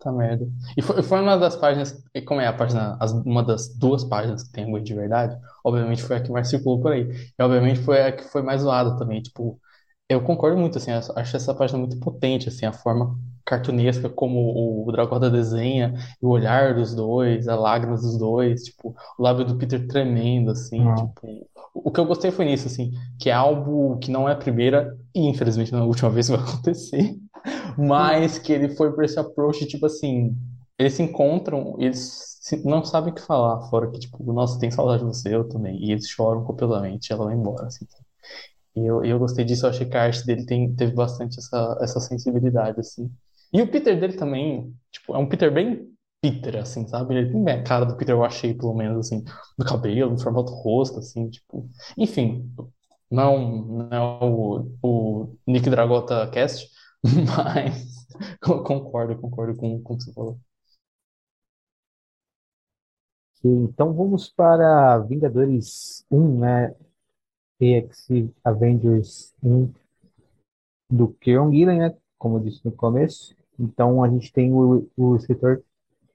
Speaker 4: Puta merda. E foi, foi uma das páginas, como é a página, as- uma das duas páginas que tem Word de verdade, obviamente foi a que mais circulou por aí. E obviamente foi a que foi mais zoada também. Tipo, eu concordo muito, assim, acho essa página muito potente, assim, a forma cartunesca como o Dragoda desenha, e o olhar dos dois, as lágrimas dos dois, tipo, o lábio do Peter tremendo, assim,
Speaker 1: Não.
Speaker 4: tipo. O que eu gostei foi nisso, assim, que é algo que não é a primeira, e infelizmente não é a última (laughs) vez que vai acontecer, mas que ele foi por esse approach, tipo assim, eles se encontram, eles não sabem o que falar, fora que, tipo, nossa, tem saudade de você, eu também. E eles choram copiosamente, ela vai embora, assim. E eu, eu gostei disso, eu achei que a arte dele tem, teve bastante essa, essa sensibilidade, assim. E o Peter dele também, tipo, é um Peter bem Peter, assim, sabe? Ele tem bem a cara do Peter, eu achei, pelo menos, assim, do cabelo, no formato do rosto, assim, tipo. Enfim, não, não é o, o Nick Dragota Cast, (laughs) mas concordo, concordo com, com o que você falou.
Speaker 1: Então vamos para Vingadores 1, né? EX Avengers 1 do Kieron Gillen, né? Como eu disse no começo. Então a gente tem o, o escritor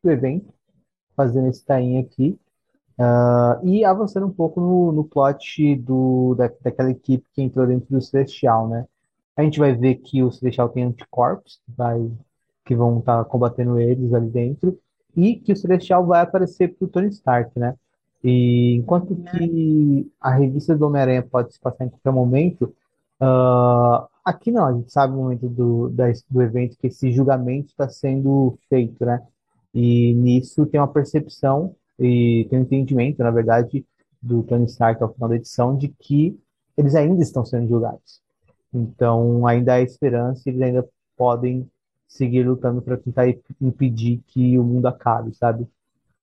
Speaker 1: do evento, fazendo esse tainho aqui. Ah, e avançando um pouco no, no plot do, da, daquela equipe que entrou dentro do Celestial, né? A gente vai ver que o Celestial tem anticorpos, vai, que vão estar combatendo eles ali dentro, e que o Celestial vai aparecer pro Tony Stark, né? E enquanto que a revista do Homem-Aranha pode se passar em qualquer momento, ah, aqui não, a gente sabe o momento do, da- do evento que esse julgamento está sendo feito, né? E nisso tem uma percepção e tem um entendimento, na verdade, do Tony Stark ao final da edição, de que eles ainda estão sendo julgados. Então, ainda há esperança e eles ainda podem seguir lutando para tentar impedir que o mundo acabe, sabe?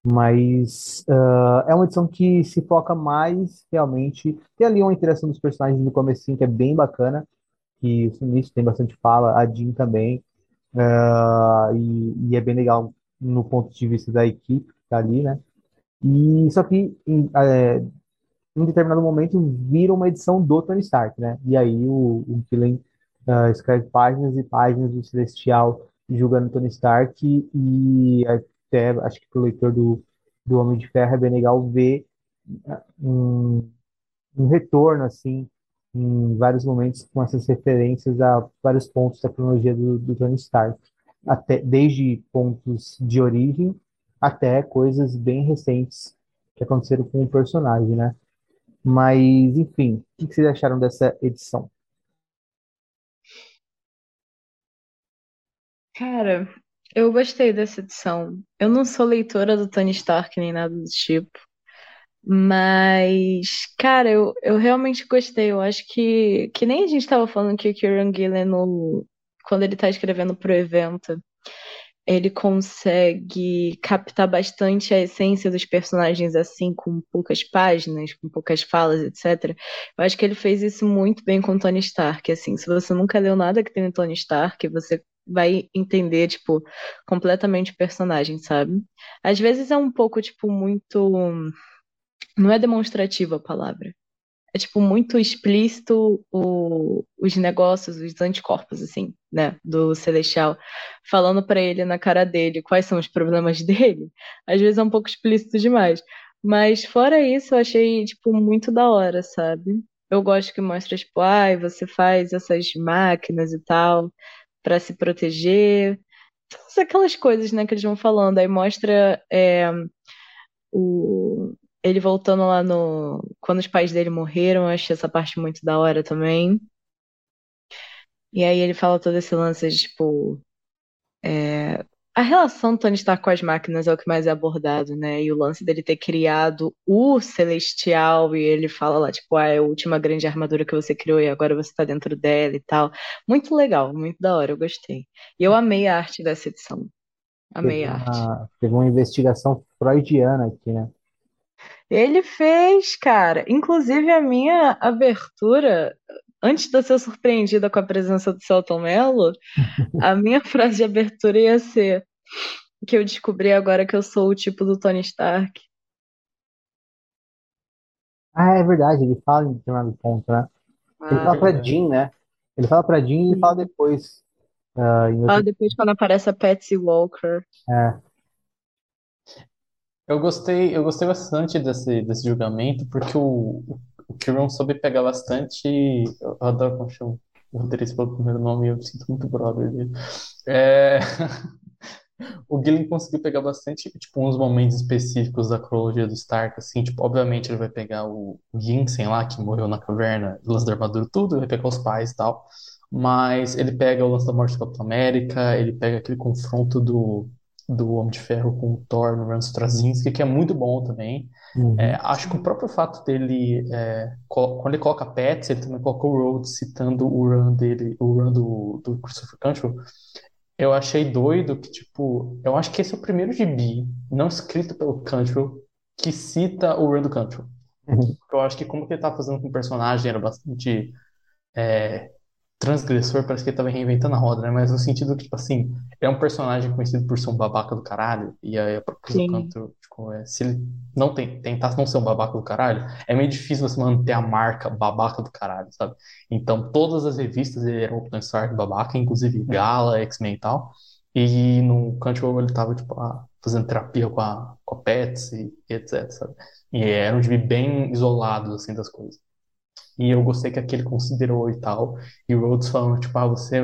Speaker 1: Mas ah, é uma edição que se foca mais realmente. Tem ali uma interação dos personagens no comecinho que é bem bacana, que o início tem bastante fala, a Jean também, ah, e, e é bem legal no ponto de vista da equipe que tá ali, né? E só que em, é, em determinado momento vira uma edição do Tony Stark, né? E aí o, o Gillen ah, escreve páginas e páginas do Celestial julgando Tony Stark e até acho que pro leitor do, do Homem de Ferro é bem legal ver um, um retorno assim em vários momentos com essas referências a vários pontos da cronologia do, do Tony Stark, até desde pontos de origem até coisas bem recentes que aconteceram com o personagem, né? Mas, enfim, o que vocês acharam dessa edição?
Speaker 3: Cara, eu gostei dessa edição. Eu não sou leitora do Tony Stark nem nada do tipo, mas, cara, eu, eu realmente gostei. Eu acho que, que nem a gente tava falando que o Kieran Gillen, no, quando ele tá escrevendo pro evento, ele consegue captar bastante a essência dos personagens assim, com poucas páginas, com poucas falas, etc. Eu acho que ele fez isso muito bem com Tony Stark, assim, se você nunca leu nada que tem no Tony Stark, você vai entender, tipo, completamente o personagem, sabe? Às vezes é um pouco, tipo, muito. Não é demonstrativa a palavra. É, tipo, muito explícito o- os negócios, os anticorpos, assim, né, do Celestial, falando pra ele na cara dele quais são os problemas (laughs) dele. Às vezes é um pouco explícito demais. Mas fora isso, eu achei, tipo, muito da hora, sabe? Eu gosto que mostra, tipo, ai, você faz essas máquinas e tal pra se proteger. Todas aquelas coisas, né, que eles vão falando. Aí mostra é, o... ele voltando lá no. Quando os pais dele morreram, eu achei essa parte muito da hora também. E aí ele fala todo esse lance de, tipo. é, A relação do Tony Stark com as máquinas é o que mais é abordado, né? E o lance dele ter criado o Celestial, e ele fala lá, tipo, ah, é a última grande armadura que você criou e agora você tá dentro dela e tal. Muito legal, muito da hora, eu gostei. E eu amei a arte dessa edição. Amei a arte.
Speaker 1: uma, teve uma investigação freudiana aqui, né?
Speaker 3: Ele fez, cara. Inclusive a minha abertura, antes de eu ser surpreendida com a presença do Celton Mello, a (laughs) minha frase de abertura ia ser que eu descobri agora que eu sou o tipo do Tony Stark.
Speaker 1: Ah, é verdade, ele fala em determinado ponto, né? Ele
Speaker 3: Ah,
Speaker 1: fala pra
Speaker 4: verdade.
Speaker 1: Jean, né? Ele fala pra Jean e ele fala depois. ah, em
Speaker 3: ah,
Speaker 1: outro...
Speaker 3: depois quando aparece a Patsy Walker.
Speaker 1: É,
Speaker 4: Eu gostei, eu gostei bastante desse, desse julgamento, porque o, o, Kieran soube pegar bastante. Eu adoro como chama o roteirista pelo primeiro nome, eu me sinto muito brother dele. É, (laughs) o Gillen conseguiu pegar bastante, tipo, uns momentos específicos da cronologia do Stark, assim, tipo, obviamente ele vai pegar o Yinsen lá, que morreu na caverna, o lance da armadura, tudo, vai pegar os pais e tal, mas ele pega o lance da morte do Capitão América, ele pega aquele confronto do, do Homem de Ferro com o Thor no Straczynski, que é muito bom também.
Speaker 1: uhum.
Speaker 4: É, acho que o próprio fato dele, é, quando ele coloca Pets, ele também coloca o Rhodes citando o run dele, o run do, do Christopher Cantwell, eu achei doido que, tipo, eu acho que esse é o primeiro gibi, não escrito pelo Cantwell, que cita o run do Cantwell. Eu acho que como que ele tá fazendo com o personagem era bastante é, transgressor, parece que ele tava reinventando a roda, né? Mas no sentido que, tipo assim, é um personagem conhecido por ser um babaca do caralho, e aí a própria. Canto, tipo, é, se ele não tem, tentasse não ser um babaca do caralho, é meio difícil você manter a marca babaca do caralho, sabe? Então, todas as revistas ele era um Stark babaca, inclusive Gala, X-Men e tal, e no Cantwell ele tava, tipo, fazendo terapia com a, com a Pets e, e etc, sabe? E era um gibi bem isolado, assim, das coisas. E eu gostei que aquele considerou e tal. E o Rhodes falando, tipo, ah, você,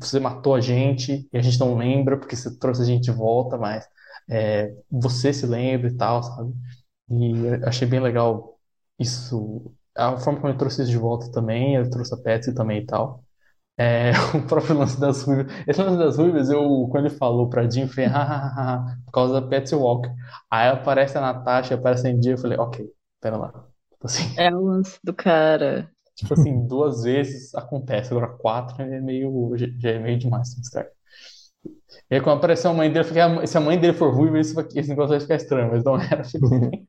Speaker 4: você matou a gente e a gente não lembra porque você trouxe a gente de volta, mas é, você se lembra e tal, sabe? E achei bem legal isso. A forma como ele trouxe isso de volta também, ele trouxe a Patsy também e tal. É, (laughs) o próprio lance das ruivas. Esse lance das ruivas, eu, quando ele falou pra Jim, eu falei, hahaha, por causa da Patsy Walker. Aí aparece a Natasha, aparece a India, eu falei, ok, pera lá. Tipo assim,
Speaker 3: É o lance do cara.
Speaker 4: tipo assim, duas vezes acontece, agora quatro é meio, já já é meio demais, assim, estranho. E aí quando apareceu a mãe dele, eu fiquei, "Ah, se a mãe dele for ruiva, isso aqui- esse negócio vai ficar estranho, mas não era. tipo assim. (laughs)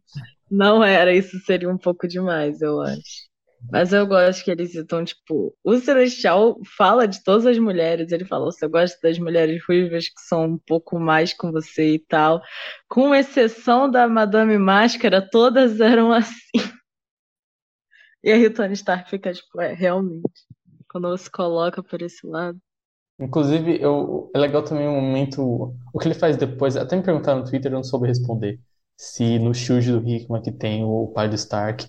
Speaker 3: Não era, isso seria um pouco demais, eu acho. Mas eu gosto que eles estão, tipo, o Celestial fala de todas as mulheres, ele fala, você gosta das mulheres ruivas que são um pouco mais com você e tal. Com exceção da Madame Máscara, todas eram assim. E aí o Tony Stark fica, tipo, é, realmente. Quando você coloca por esse lado.
Speaker 4: Inclusive, eu, é legal também o momento. O que ele faz depois, até me perguntaram no Twitter, eu não soube responder. Se no shield do Hickman que tem o pai do Stark,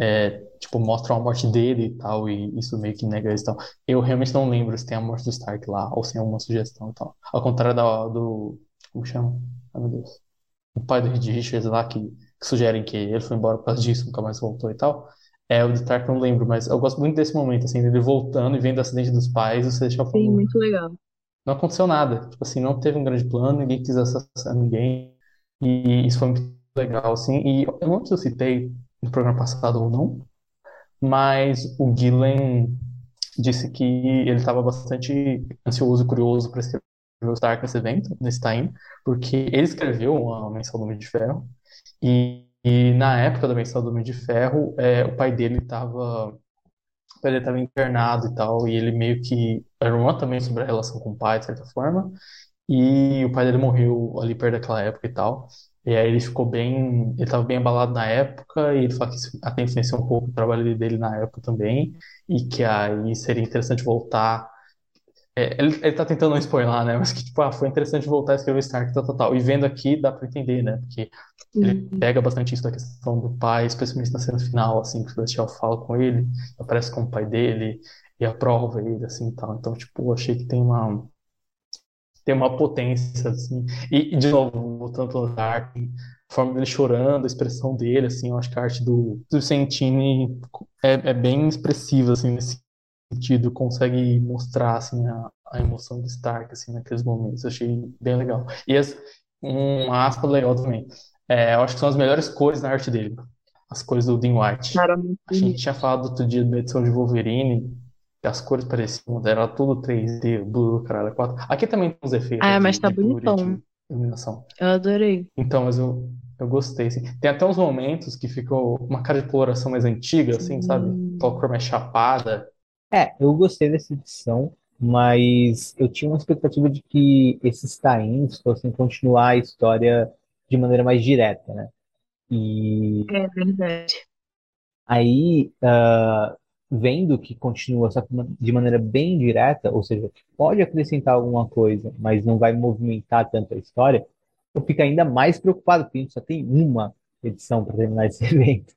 Speaker 4: é, tipo, mostra a morte dele e tal, e isso meio que nega isso e tal. Eu realmente não lembro se tem a morte do Stark lá, ou se tem alguma sugestão e tal. Ao contrário da, do. Como chama? Ai, meu Deus. O pai do Reed Richards lá, que, que sugerem que ele foi embora por causa disso, nunca mais voltou e tal. É, o do Stark eu não lembro, mas eu gosto muito desse momento, assim, dele voltando e vendo o acidente dos pais, você deixa
Speaker 3: Sim, muito legal.
Speaker 4: Não aconteceu nada. Tipo assim, não teve um grande plano, ninguém quis assassinar ninguém. E isso foi muito legal, assim. E eu não sei se eu citei no programa passado ou não, mas o Gillen disse que ele estava bastante ansioso e curioso para escrever o Stark nesse evento, nesse time, porque ele escreveu a Menção do Homem de Ferro, e, e na época da Menção do Homem de Ferro, é, o pai dele estava dele estava internado e tal, e ele meio que. A irmã também sobre a relação com o pai, de certa forma, e o pai dele morreu ali perto daquela época e tal. E aí ele ficou bem. Ele estava bem abalado na época, e ele falou que isso influenciou um pouco o trabalho dele na época também, e que aí seria interessante voltar. É, ele, ele tá tentando não spoiler, né? Mas que, tipo, ah, foi interessante voltar a escrever Stark, tal, tal, tal. E vendo aqui, dá pra entender, né? Porque ele
Speaker 3: Uhum.
Speaker 4: pega bastante isso da questão do pai, especialmente na cena final, assim, que o Celestial fala com ele, aparece com o pai dele e aprova ele, assim, tal. Então, tipo, achei que tem uma tem uma potência, assim. E, de novo, voltando pro Dark, a forma dele chorando, a expressão dele, assim, eu acho que a arte do, do Sentini é, é bem expressiva, assim, nesse sentido, consegue mostrar, assim, a, a emoção do Stark, assim, naqueles momentos. Eu achei bem legal. E as, um aspa legal também. É, eu acho que são as melhores cores na arte dele. As cores do Dean White. A gente tinha falado outro dia da edição de Wolverine, as cores pareciam, era tudo 3D, blue, caralho, 4. Aqui também tem uns efeitos
Speaker 3: Ah,
Speaker 4: de,
Speaker 3: mas tá
Speaker 4: de
Speaker 3: bonitão.
Speaker 4: de iluminação.
Speaker 3: Eu adorei.
Speaker 4: Então, mas eu, eu gostei, assim. Tem até uns momentos que ficou uma cara de coloração mais antiga, assim, sabe?
Speaker 3: Sim.
Speaker 4: Aquela cor mais chapada.
Speaker 1: É, eu gostei dessa edição, mas eu tinha uma expectativa de que esses tie-ins fossem continuar a história de maneira mais direta, né? E
Speaker 3: É verdade.
Speaker 1: aí, ah, vendo que continua só de maneira bem direta, ou seja, pode acrescentar alguma coisa, mas não vai movimentar tanto a história, eu fico ainda mais preocupado, porque a gente só tem uma edição para terminar esse (laughs) evento.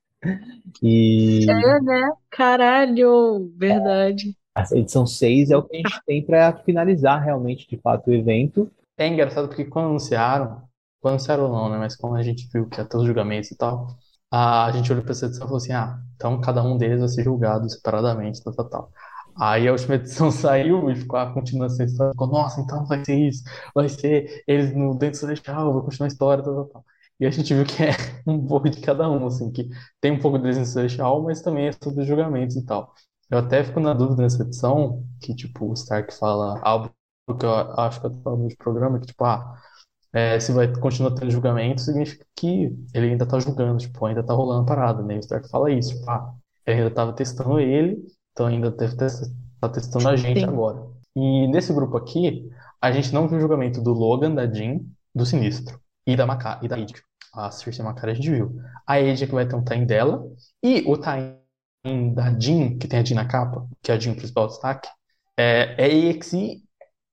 Speaker 1: E
Speaker 3: É, né? Caralho, verdade.
Speaker 1: a edição 6 é o que a gente tem para finalizar realmente, de fato, o evento.
Speaker 4: É engraçado porque quando anunciaram, quando anunciaram não, né? Mas quando a gente viu que ia ter os julgamentos e tal, a gente olhou pra essa edição e falou assim: ah, então cada um deles vai ser julgado separadamente, tal, tal, tal. Aí a última (laughs) edição saiu e ficou a continuação da história. Ficou, nossa, então vai ser isso, vai ser eles no Dentro Celestial, vai continuar a história, tal, tal, tal. E a gente viu que é (laughs) um pouco de cada um, assim, que tem um pouco deles no Celestial, mas também é sobre os julgamentos e tal. Eu até fico na dúvida nessa edição, que tipo, o Stark fala algo que eu acho que eu tô falando de programa, que tipo, ah, é, se vai continuar tendo julgamento, significa que ele ainda tá julgando, tipo, ainda tá rolando a parada, né? O Stark fala isso, tipo, ah, ele ainda tava testando ele, então ainda deve tá testando a gente
Speaker 3: Sim.
Speaker 4: agora. E nesse grupo aqui, a gente não viu o julgamento do Logan, da Jean, do Sinistro, e da Maca e da Aid. A Cersei Macara a gente viu. A Aid é que vai ter um time dela, e o time da Jean, que tem a Jean na capa, que é a Jean principal destaque, é, é EXE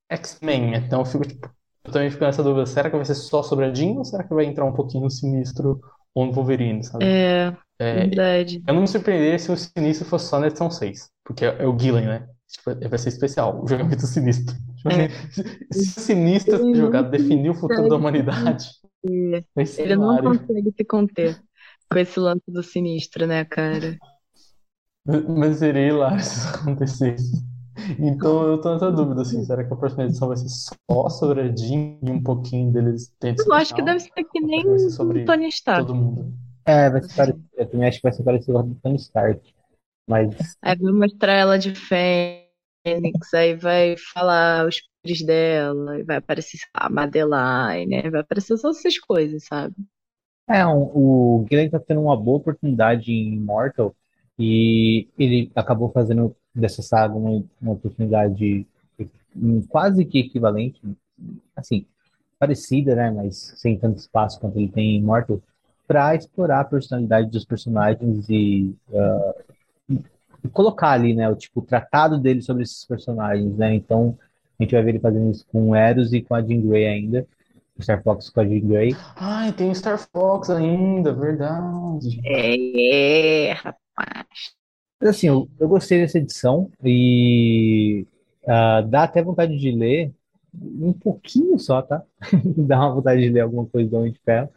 Speaker 4: X-Men, então eu fico tipo, eu também fico nessa dúvida, será que vai ser só sobre a Jean ou será que vai entrar um pouquinho no Sinistro ou no Wolverine, sabe?
Speaker 3: É,
Speaker 4: É,
Speaker 3: verdade.
Speaker 4: eu não me surpreenderia se o Sinistro fosse só na edição 6, porque é o Gillen, né? Tipo, vai ser especial, o julgamento sinistro.
Speaker 3: É. (laughs)
Speaker 4: se, o Sinistro jogado definir o futuro da humanidade,
Speaker 3: É, Ele não consegue se conter com esse lance do sinistro, né, cara?
Speaker 4: Mas seria hilário se isso acontecesse. Então eu tô nessa dúvida, assim, será que a próxima edição vai ser só sobre a Jean e um pouquinho deles dentro
Speaker 3: Eu acho que deve ser que nem
Speaker 4: ser sobre
Speaker 3: o Tony Stark.
Speaker 4: todo mundo?
Speaker 1: É, vai ser parecido. Eu também acho que vai ser parecido com o Tony Stark. Mas
Speaker 3: Aí vai mostrar ela de Fênix, aí vai falar os poderes dela, e vai aparecer, lá, Madeline, né? Vai aparecer só essas coisas, sabe?
Speaker 1: É, o Glenn tá tendo uma boa oportunidade em Immortal e ele acabou fazendo dessa saga uma, uma oportunidade quase que equivalente, assim, parecida, né, mas sem tanto espaço quanto ele tem em Immortal, para explorar a personalidade dos personagens e, ah, e colocar ali, né, o tipo, o tratado dele sobre esses personagens, né, então a gente vai ver ele fazendo isso com o Eros e com a Jean Grey ainda, o Star Fox com a Jean Grey.
Speaker 4: Ai, tem o Star Fox ainda, verdade.
Speaker 3: É, rapaz.
Speaker 1: Mas assim, eu, eu gostei dessa edição e ah, dá até vontade de ler um pouquinho só, tá? (laughs) Dá uma vontade de ler alguma coisa do Homem de Ferro.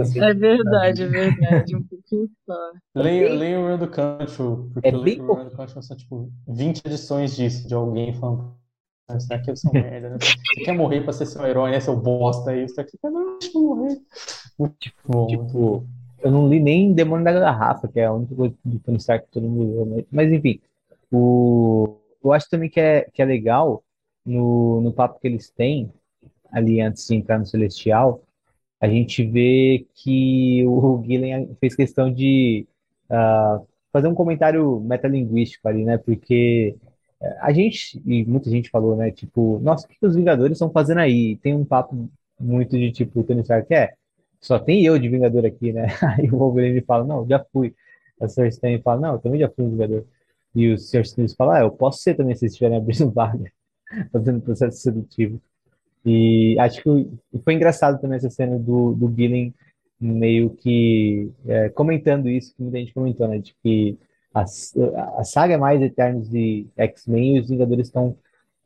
Speaker 1: Assim,
Speaker 3: É verdade, é verdade. Um pouquinho só.
Speaker 4: Leia, leia o do Cancho, porque
Speaker 1: É
Speaker 4: o
Speaker 1: bem
Speaker 4: o do Cancho são tipo 20 edições disso, de alguém falando. "Ah, Isso daqui é seu merda, né? Você quer morrer pra ser seu herói, né? Seu bosta aí. Isso daqui, não, deixa eu morrer. Muito bom,
Speaker 1: Tipo,
Speaker 4: bom.
Speaker 1: eu não li nem Demônio da Garrafa, que é a única coisa de Tony Stark que todo mundo leu, né? Mas enfim, o, eu acho também que é, que é legal no, no papo que eles têm ali antes de entrar no Celestial, a gente vê que o (laughs) Gillen fez questão de ah, fazer um comentário metalinguístico ali, né? Porque eh, a gente, e muita gente falou, né? Tipo, nossa, o que os Vingadores estão fazendo aí? Tem um papo muito de tipo, o Tony Stark, é, só tem eu de Vingador aqui, né? (laughs) Aí o Wolverine fala, não, já fui. A Cersei também fala, não, eu também já fui um Vingador. E o Sr. Fala, ah, eu posso ser também se estiverem abrindo (laughs) vaga, fazendo processo seletivo. E acho que foi engraçado também essa cena do, do Gillen meio que é, comentando isso, que muita gente comentou, né? De que a, a saga é mais Eternos de X-Men e os Vingadores estão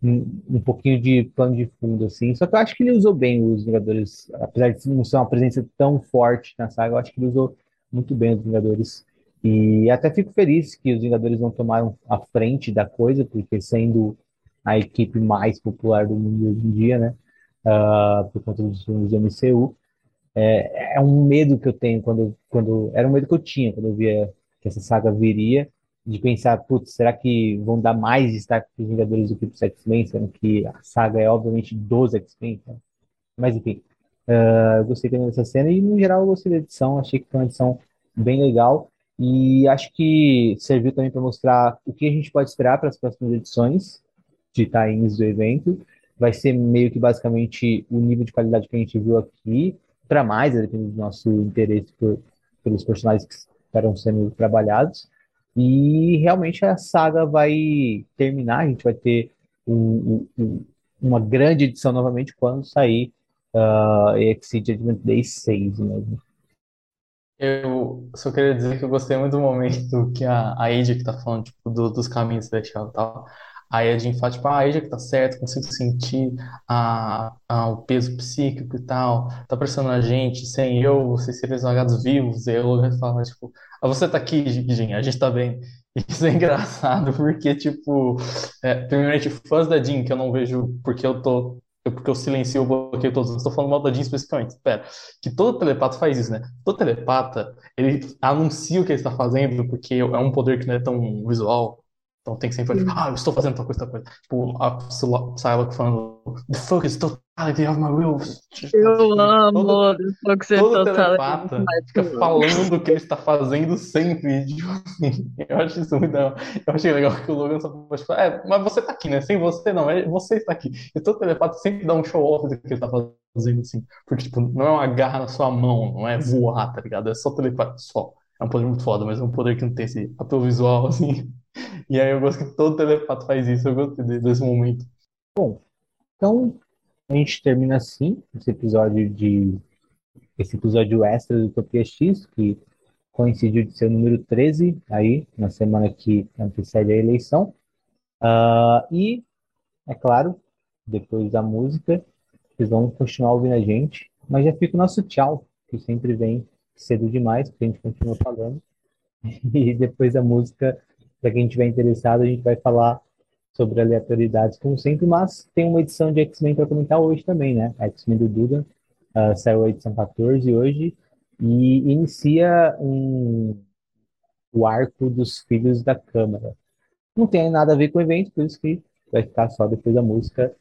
Speaker 1: um, um pouquinho de plano de fundo, assim. Só que eu acho que ele usou bem os Vingadores, apesar de não ser uma presença tão forte na saga, eu acho que ele usou muito bem os Vingadores. E até fico feliz que os Vingadores não tomaram a frente da coisa, porque sendo a equipe mais popular do mundo hoje em dia, né? Ah, por conta dos filmes do MCU. É, é um medo que eu tenho quando, quando. Era um medo que eu tinha quando eu via que essa saga viria, de pensar, putz, será que vão dar mais destaque para os Vingadores do que para os X-Men, sendo que a saga é obviamente dos X-Men, né? Mas enfim, ah, eu gostei também dessa cena e no geral eu gostei da edição, achei que foi uma edição bem legal e acho que serviu também para mostrar o que a gente pode esperar para as próximas edições de tie-ins do evento vai ser meio que basicamente o nível de qualidade que a gente viu aqui, para mais, dependendo do nosso interesse por, pelos personagens que estarão sendo trabalhados. E realmente a saga vai terminar, a gente vai ter um- um- uma grande edição novamente quando sair uh, EXE Judgment Day 6 mesmo.
Speaker 4: Eu só queria dizer que eu gostei muito do momento que a, a que tá falando, tipo, do- dos caminhos celestial e tal. Aí a Jean fala, tipo, ah, Aja que tá certo, consigo sentir a, a- o peso psíquico e tal, tá pressionando a gente, sem eu, vocês seriam esmagados vivos. Aí o Logan fala, tipo, ah, você tá aqui, Jean, a gente tá bem. (laughs) Isso é engraçado, porque, tipo, é, primeiramente, fãs da Jean, que eu não vejo porque eu tô. Porque eu silencio o bloqueio todos. Não estou falando mal da Jean especificamente. Espera. Que todo telepata faz isso, né? Todo telepata, ele anuncia o que ele está fazendo, porque é um poder que não é tão visual. Então tem que sempre falar, tipo, ah, eu estou fazendo tal coisa, tal coisa. Tipo, a Psylo- Psylocke falando, the focus totality of my will.
Speaker 3: Eu
Speaker 4: Todo-
Speaker 3: amo o que você
Speaker 4: Todo telepata fica falando o que ele está fazendo sempre. (laughs) Eu acho isso muito legal. Eu achei legal que o Logan só pode falar, é, mas você tá aqui, né? Sem você não, é você está aqui. E todo telepata sempre dá um show off do que ele tá fazendo, assim. Porque, tipo, não é uma garra na sua mão, não é voar, tá ligado? É só telepata, só. É um poder muito foda, mas é um poder que não tem esse apelo visual, assim. (laughs) E aí eu gosto que todo telepata faz isso, eu gostei de- desse momento.
Speaker 1: Então, A gente termina assim esse episódio de esse episódio extra do Utopia X, que coincidiu de ser o número 13 aí, na semana que antecede a eleição. Ah, e, é claro, depois da música, vocês vão continuar ouvindo a gente, mas já fica o nosso tchau, que sempre vem cedo demais, porque a gente continua falando. (laughs) E depois da música, para quem estiver interessado, a gente vai falar sobre aleatoriedades, como sempre, mas tem uma edição de X-Men para comentar hoje também, né? X-Men do Duda, uh, saiu a edição 14 hoje, e inicia um, o arco dos Filhos da Câmara. Não tem nada a ver com o evento, por isso que vai ficar só depois da música.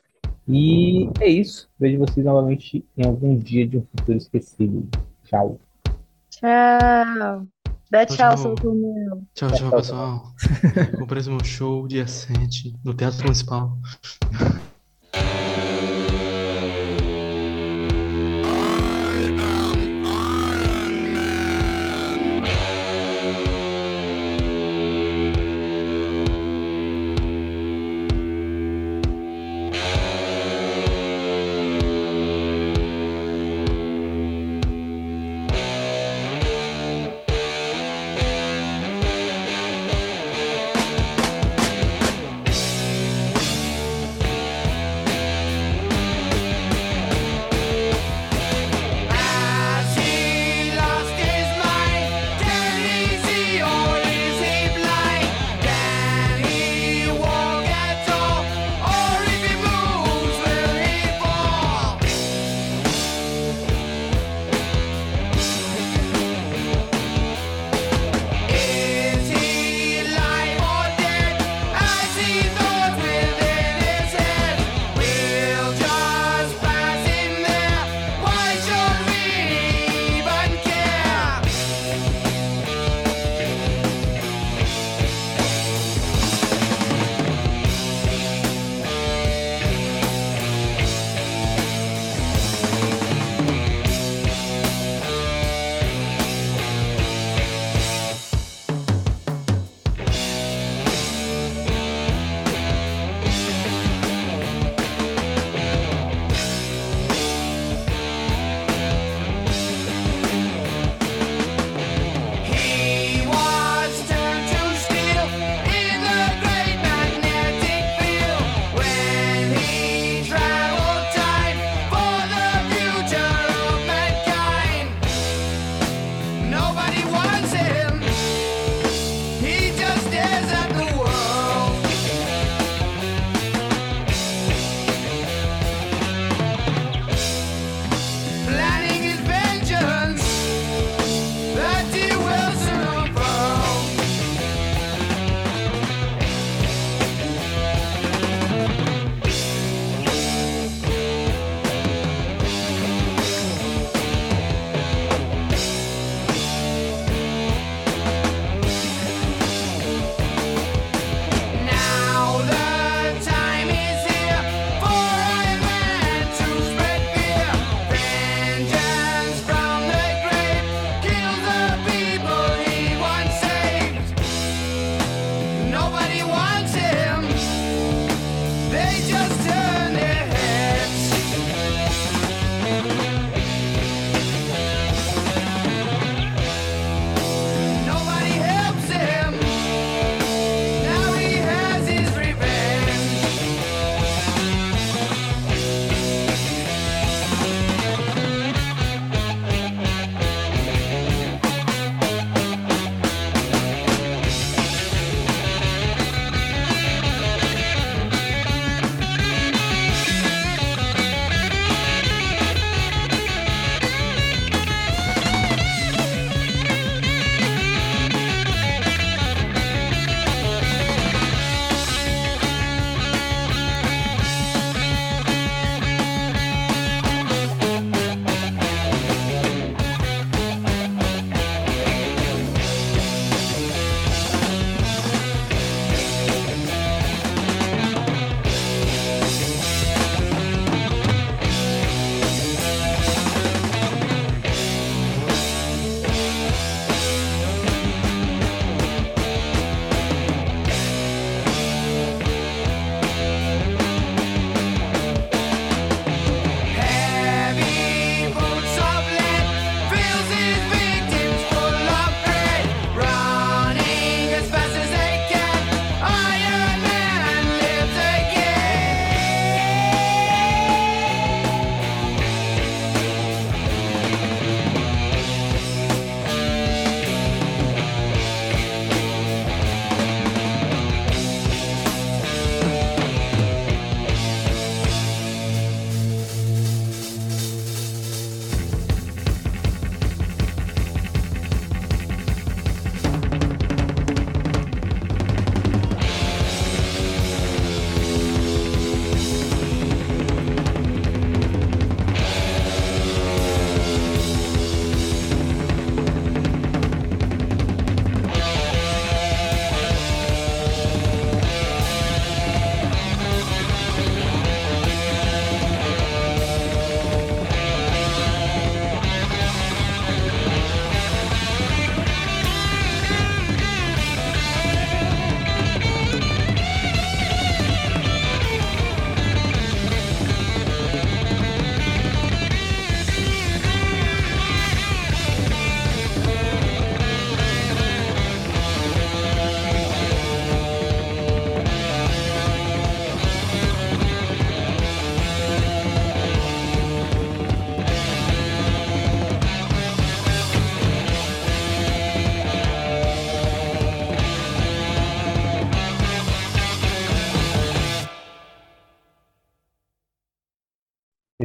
Speaker 1: E é isso. Vejo vocês novamente em algum dia de um futuro esquecido. Tchau.
Speaker 3: Tchau. Dá tchau,
Speaker 2: Tchau,
Speaker 3: seu Tomeu.
Speaker 2: Tchau, tchau, pessoal. Comprei meu show dia 7 no Teatro Municipal.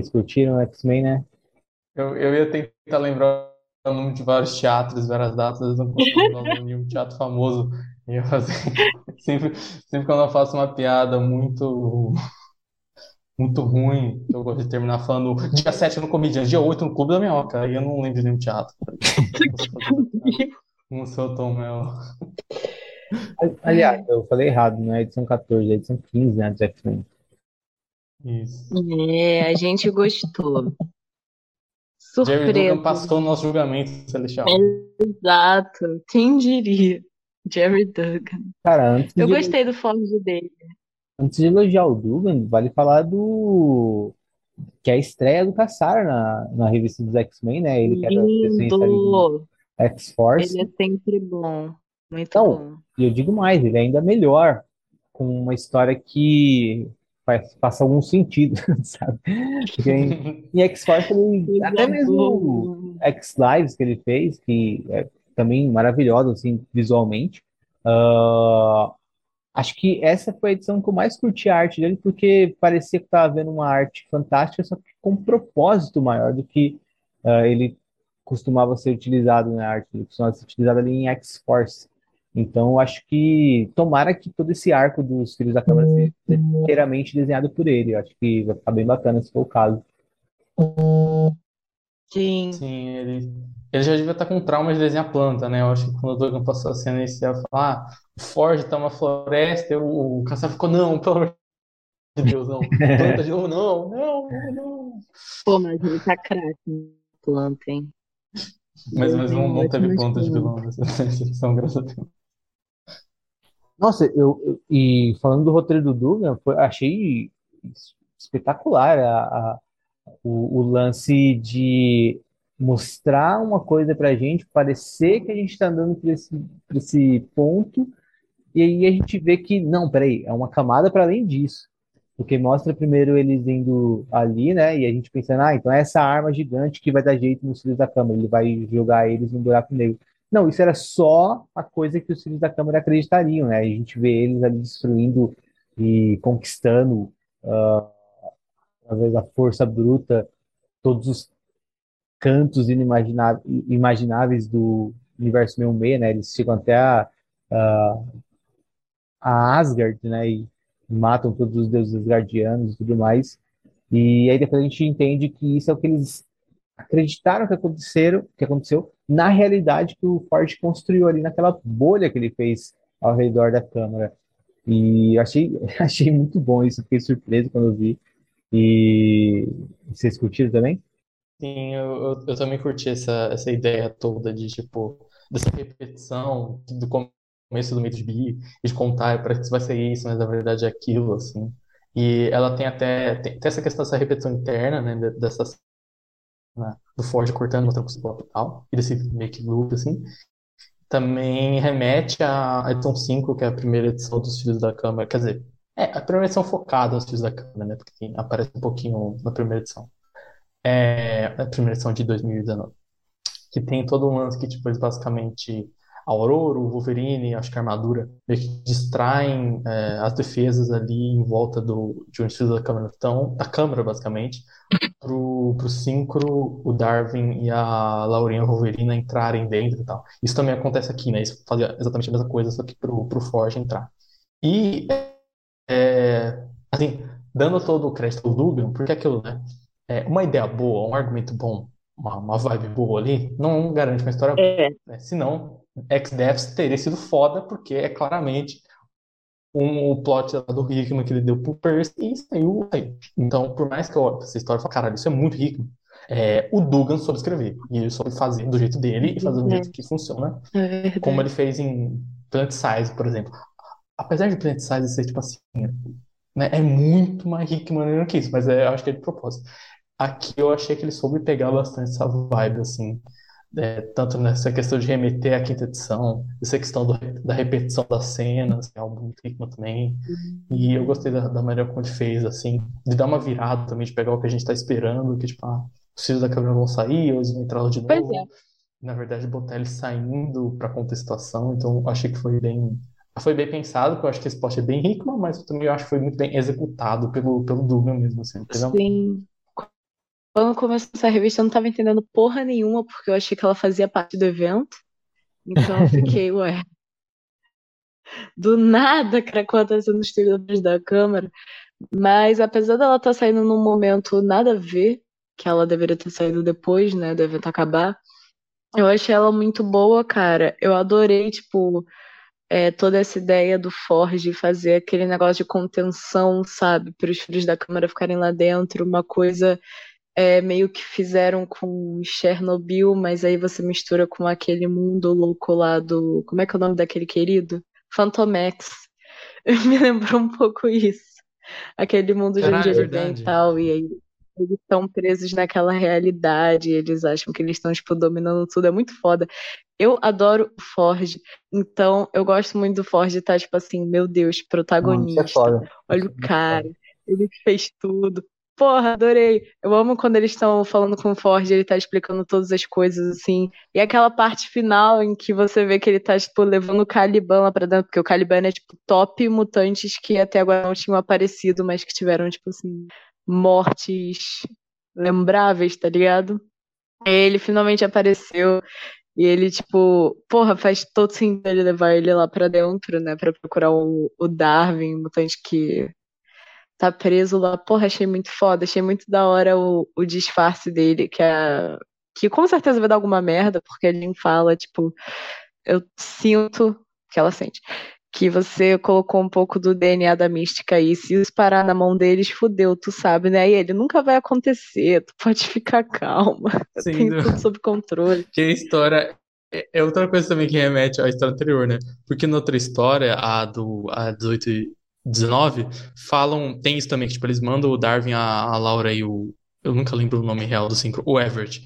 Speaker 1: Vocês curtiram X-Men, né?
Speaker 4: Eu, eu ia tentar lembrar o nome de vários teatros, várias datas, eu não consigo lembrar o nome de um teatro famoso. Eu ia fazer. (laughs) Sempre, sempre quando eu faço uma piada muito, muito ruim, que eu gosto de terminar falando dia 7 no Comediante, dia 8 no Clube da Minhoca. Aí eu não lembro de nenhum teatro. Não sou Tom Mello.
Speaker 1: Aliás, eu falei errado, não é edição 14, é edição 15, né, do X-Men.
Speaker 4: Isso.
Speaker 3: É, a gente gostou. (laughs)
Speaker 4: Jerry Dugan
Speaker 3: Surpresa.
Speaker 4: passou o nosso julgamento celestial.
Speaker 3: Exato. Quem diria? Jerry Dugan.
Speaker 1: Cara, antes
Speaker 3: Eu
Speaker 1: de,
Speaker 3: gostei do Ford dele.
Speaker 1: antes de elogiar o Dugan, vale falar do... Que é a estreia do Caçar na, na revista dos X-Men, né? Ele que era
Speaker 3: Lindo.
Speaker 1: X-Force.
Speaker 3: Ele é sempre bom. Muito
Speaker 1: Então,
Speaker 3: bom.
Speaker 1: E eu digo mais, ele é ainda melhor, com uma história que faz, faça algum sentido, (laughs) sabe? Porque em, em X-Force, até mesmo X-Lives que ele fez, que é também maravilhoso, assim, visualmente. Ah, acho que essa foi a edição que eu mais curti a arte dele, porque parecia que estava vendo uma arte fantástica, só que com um propósito maior do que ah, ele costumava ser utilizado na arte, ele costumava ser utilizado ali em X-Force. Então, eu acho que tomara que todo esse arco dos Filhos da Câmara seja inteiramente desenhado por ele. Eu acho que vai ficar bem bacana se for o caso.
Speaker 3: Sim.
Speaker 4: Sim, ele, ele já devia estar com trauma de desenhar planta, né? Eu acho que quando o Dugan passou a cena inicial, falar, ah, o Ford tá uma floresta, o, o Caçar ficou, não, pelo amor de Deus, não. Planta de novo, não, não, não.
Speaker 3: Pô, mas ele tá craque planta, hein?
Speaker 4: Mas, mas não, não teve planta de vilão nessa nessa edição, graças a Deus.
Speaker 1: Nossa, eu, eu- e falando do roteiro do Dugan, foi- achei espetacular a, a- o, o lance de mostrar uma coisa pra gente, parecer que a gente está andando por esse, por esse ponto, e aí a gente vê que, não, peraí, é uma camada para além disso. Porque mostra primeiro eles indo ali, né? E a gente pensando, ah, então é essa arma gigante que vai dar jeito nos filhos da Câmara, ele vai jogar eles no buraco negro. Não, isso era só a coisa que os filhos da Câmara acreditariam, né? A gente vê eles ali destruindo e conquistando, ah, através da força bruta, todos os cantos inimagina- imagináveis do universo 66, né? Eles chegam até a, a, a Asgard, né? E matam todos os deuses asgardianos e tudo mais. E aí depois a gente entende que isso é o que eles acreditaram que aconteceram, que aconteceu na realidade que o Ford construiu ali naquela bolha que ele fez ao redor da câmara. E achei, (laughs) achei muito bom isso, fiquei surpreso quando eu vi. E vocês curtiram também?
Speaker 4: Sim, eu, eu, também curti essa, essa ideia toda de, tipo, dessa repetição do começo do meio de bi, de contar, parece que vai ser isso, mas na verdade é aquilo, assim. E ela tem até, tem, tem essa questão dessa repetição interna, né, de- dessa né, do Ford cortando, mostrando o Ciclope e tal, e desse meio que loop, assim. Também remete à edição 5, que é a primeira edição dos Filhos da Câmara, quer dizer, é a primeira edição focada nos Filhos da Câmara, né, porque aparece um pouquinho na primeira edição. É a primeira edição de 2019 que tem todo um lance que, tipo, eles basicamente, a Aurora, o Wolverine, acho que a armadura, meio que distraem é, as defesas ali em volta do, de onde precisa da câmera estão, da câmera, basicamente, pro, pro Synchro, o Darwin e a Laurinha Wolverina entrarem dentro e tal. Isso também acontece aqui, né? Isso fazia exatamente a mesma coisa, só que pro, pro Forge entrar. E, é, assim, dando todo o crédito ao Dugan, porque é aquilo, né? É, uma ideia boa, um argumento bom, uma, uma vibe boa ali, não garante uma história boa,
Speaker 3: É,
Speaker 4: né? Senão, X-Devs teria sido foda, porque é claramente um, o plot do Hickman que ele deu pro Percy e saiu aí. Então, por mais que eu olhe essa história e fale, caralho, isso é muito Hickman, é, o Dugan soube escrever. E ele soube fazer do jeito dele e fazer do jeito que funciona,
Speaker 3: é
Speaker 4: como ele fez em Planet Size, por exemplo. Apesar de Planet Size ser tipo assim, né, é muito mais Hickman que isso, mas é, eu acho que é de propósito. Aqui eu achei que ele soube pegar bastante essa vibe, assim, é, tanto nessa questão de remeter à quinta edição, essa questão do- da repetição das cenas, que é algo muito Hickman também. E eu gostei da, da maneira como ele fez, assim, de dar uma virada também, de pegar o que a gente tá esperando, que, tipo, ah, os filhos da câmera vão sair, ou eles vão entrar lá de
Speaker 3: Pois
Speaker 4: novo.
Speaker 3: é.
Speaker 4: Na verdade, botar eles saindo pra contestação, então eu achei que foi bem. Foi bem pensado, porque eu acho que esse plot é bem Hickman, mas eu também acho que foi muito bem executado pelo, pelo Dugan mesmo, assim.
Speaker 3: Sim, Quando começou essa revista, eu não tava entendendo porra nenhuma, porque eu achei que ela fazia parte do evento. Então eu fiquei, (laughs) ué. Do nada que acontecendo no estúdio da câmera. Mas apesar dela estar tá saindo num momento nada a ver, que ela deveria ter saído depois, né, do evento acabar, eu achei ela muito boa, cara. Eu adorei, tipo, é, toda essa ideia do Forge fazer aquele negócio de contenção, sabe, para os filhos da câmera ficarem lá dentro, uma coisa é, meio que fizeram com Chernobyl, mas aí você mistura com aquele mundo louco lá do. Como é que é o nome daquele querido? Phantomex. (laughs) Me lembrou um pouco isso. Aquele mundo de onde
Speaker 4: é
Speaker 3: ele vem e tal, e aí eles estão presos naquela realidade, eles acham que eles estão, tipo, dominando tudo, é muito foda. Eu adoro o Forge, então eu gosto muito do Forge estar, tipo assim, meu Deus,
Speaker 1: é
Speaker 3: protagonista.
Speaker 1: foda.
Speaker 3: Olha
Speaker 1: Isso
Speaker 3: o
Speaker 1: é
Speaker 3: cara, ele fez tudo. Porra, adorei. Eu amo quando eles estão falando com o Ford, ele tá explicando todas as coisas, assim. E aquela parte final em que você vê que ele tá, tipo, levando o Caliban lá pra dentro, porque o Caliban é, tipo, top mutantes que até agora não tinham aparecido, mas que tiveram, tipo assim, mortes lembráveis, tá ligado? Ele finalmente apareceu. E ele, tipo, porra, faz todo sentido ele levar ele lá pra dentro, né? Pra procurar o, o Darwin, mutante que tá preso lá. Porra, achei muito foda, achei muito da hora o, o disfarce dele, que é. Que com certeza vai dar alguma merda, porque ele fala, tipo, eu sinto que ela sente. Que você colocou um pouco do DNA da mística aí. Se isso parar na mão deles, fudeu, tu sabe, né? E ele nunca vai acontecer, tu pode ficar calma. (laughs)
Speaker 4: Sim, do-
Speaker 3: tudo sob controle.
Speaker 4: Que a história é é outra coisa também que remete à história anterior, né? Porque na outra história, a do a 18 e 19, falam, tem isso também, que tipo, eles mandam o Darwin, a, a Laura e o. Eu nunca lembro o nome real do cinco, o Everett,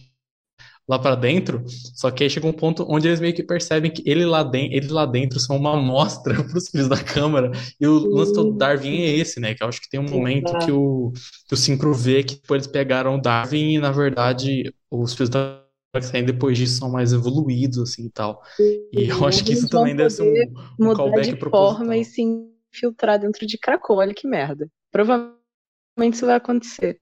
Speaker 4: lá pra dentro. Só que aí chega um ponto onde eles meio que percebem que ele lá dentro, eles lá dentro são uma amostra (laughs) pros filhos da Câmara. E o lance do Darwin é esse, né? Que eu acho que tem um momento que o, que o Synchro vê que tipo, eles pegaram o Darwin e, na verdade, os filhos da que saem depois disso são mais evoluídos, assim, e tal. E eu acho que isso também deve ser um, um callback
Speaker 3: de
Speaker 4: proposital.
Speaker 3: forma e se infiltrar dentro de Krakow. Olha que merda. Provavelmente isso vai acontecer.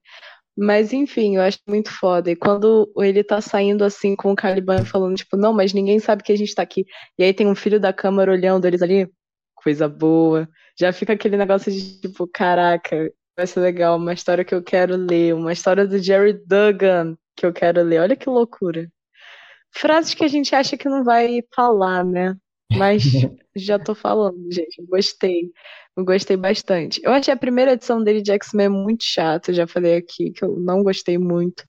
Speaker 3: Mas enfim, eu acho muito foda. E quando ele tá saindo assim com o Caliban falando, tipo, não, mas ninguém sabe que a gente tá aqui. E aí tem um filho da câmara olhando eles ali, coisa boa. Já fica aquele negócio de tipo, caraca, vai ser legal, uma história que eu quero ler, uma história do Jerry Duggan que eu quero ler. Olha que loucura. Frases que a gente acha que não vai falar, né? Mas (laughs) já tô falando, gente. Gostei. Eu gostei bastante. Eu achei a primeira edição dele de X-Men muito chata. Já falei aqui que eu não gostei muito.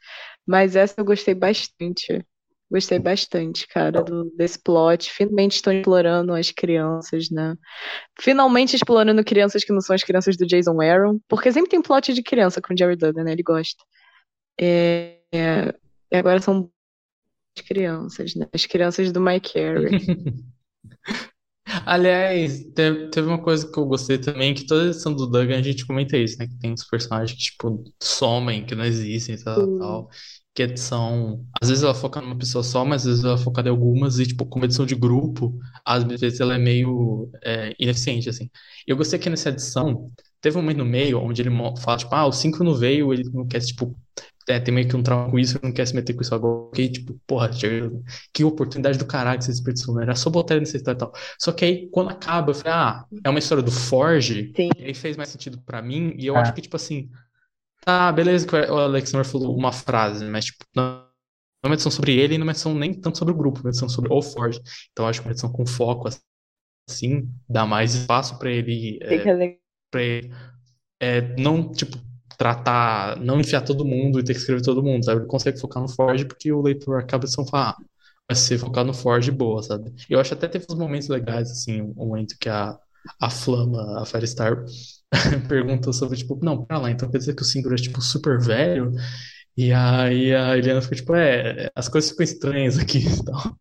Speaker 3: Mas essa eu gostei bastante. Gostei bastante, cara, do, desse plot. Finalmente estão explorando as crianças, né? Finalmente explorando crianças que não são as crianças do Jason Aaron. Porque sempre tem plot de criança com o Jerry Duggan, né? Ele gosta. É, é, e agora são as crianças, né? As crianças do Mike Carey. (laughs)
Speaker 4: Aliás, teve, teve uma coisa que eu gostei também, que toda edição do Duggan a gente comenta isso, né? Que tem uns personagens que, tipo, somem, que não existem tal,
Speaker 3: Sim.
Speaker 4: tal. Que edição, às vezes ela foca numa pessoa só, mas às vezes ela foca em algumas, e, tipo, como edição de grupo, às vezes ela é meio é, ineficiente, assim. Eu gostei que nessa edição, teve um momento no meio onde ele fala, tipo, ah, o Síncrono veio, ele não quer, tipo, é, tem meio que um trauma com isso, ele não quer se meter com isso agora. Que, tipo, porra, Jerry, que oportunidade do caralho que você desperdiçou, né? Era só botar ele nessa história e tal. Só que aí, quando acaba, eu falei, ah, é uma história do Forge,
Speaker 3: Sim.
Speaker 4: e aí fez mais sentido pra mim, e eu
Speaker 1: É.
Speaker 4: acho que, tipo assim, tá, beleza que o Alexander falou uma frase, mas, tipo, não é uma edição sobre ele e não é uma edição nem tanto sobre o grupo, é uma edição sobre o Forge. Então, eu acho que uma edição com foco, assim, dá mais espaço pra ele, é, pra ele é, não, tipo, tratar, não enfiar todo mundo e ter que escrever todo mundo, sabe? Ele consegue focar no Forge porque o leitor acaba de falar, ah, vai ser focar no Forge boa, sabe? Eu acho até teve uns momentos legais, assim, um momento que a, a Flama, a Firestar, (laughs) perguntou sobre, tipo, não, pera lá, então quer dizer que o Synchro é, tipo, super velho? E aí a Eliana fica, tipo, é, as coisas ficam estranhas aqui e tal.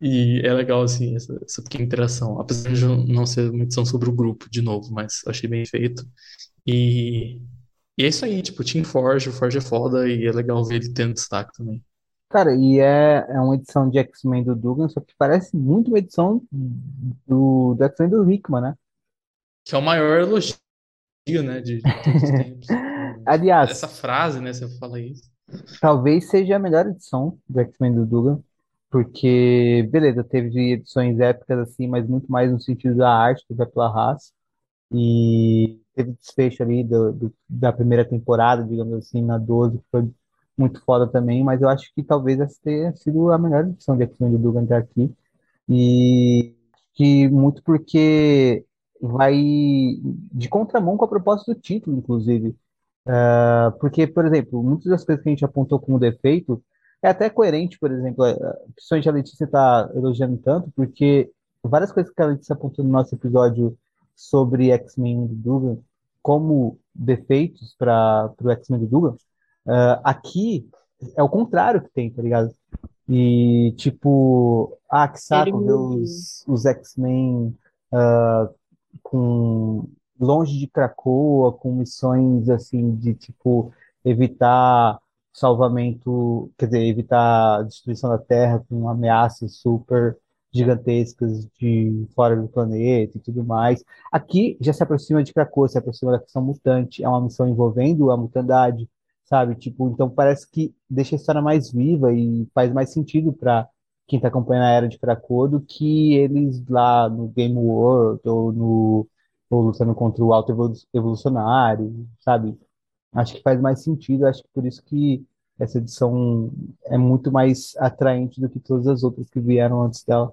Speaker 4: E é legal, assim, essa, essa pequena interação. Apesar de não ser uma edição sobre o grupo, de novo, mas achei bem feito. E, e é isso aí, tipo, Team Forge, o Forge é foda e é legal ver ele tendo destaque também.
Speaker 1: Cara, e é, é uma edição de X-Men do Dugan, só que parece muito uma edição do, do X-Men do Hickman, né?
Speaker 4: Que é o maior elogio, né, de, de todos os tempos. (laughs)
Speaker 1: Aliás,
Speaker 4: Essa frase, né, você fala isso.
Speaker 1: talvez seja a melhor edição do X-Men do Dugan, porque, beleza, teve edições épicas assim, mas muito mais no sentido da arte do que pela raça. E teve desfecho ali do, do- da primeira temporada, digamos assim, na 12, que foi muito foda também, mas eu acho que talvez essa tenha sido a melhor edição de X-Men do Dugan até aqui. E que muito porque vai de contramão com a proposta do título, inclusive. Ah, Porque, por exemplo, muitas das coisas que a gente apontou como defeito é até coerente, por exemplo, eh, principalmente a Letícia está elogiando tanto, porque várias coisas que a Letícia apontou no nosso episódio sobre X-Men do Dugan como defeitos para o X-Men do Dugan, ah, aqui é o contrário que tem, tá ligado? E tipo, ah, que
Speaker 3: Ele
Speaker 1: saco ver os, os X-Men com longe de Krakoa, com missões assim de tipo evitar salvamento, quer dizer, evitar destruição da Terra com ameaças super gigantescas de fora do planeta e tudo mais. Aqui já se aproxima de Krakoa, se aproxima da questão mutante, é uma missão envolvendo a mutandade, sabe? Tipo, então parece que deixa a história mais viva e faz mais sentido para quem está acompanhando a Era de Krakoa do que eles lá no Game World ou no ou lutando contra o Alto Evolu- Evolucionário, sabe? Acho que faz mais sentido, acho que por isso que essa edição é muito mais atraente do que todas as outras que vieram antes dela.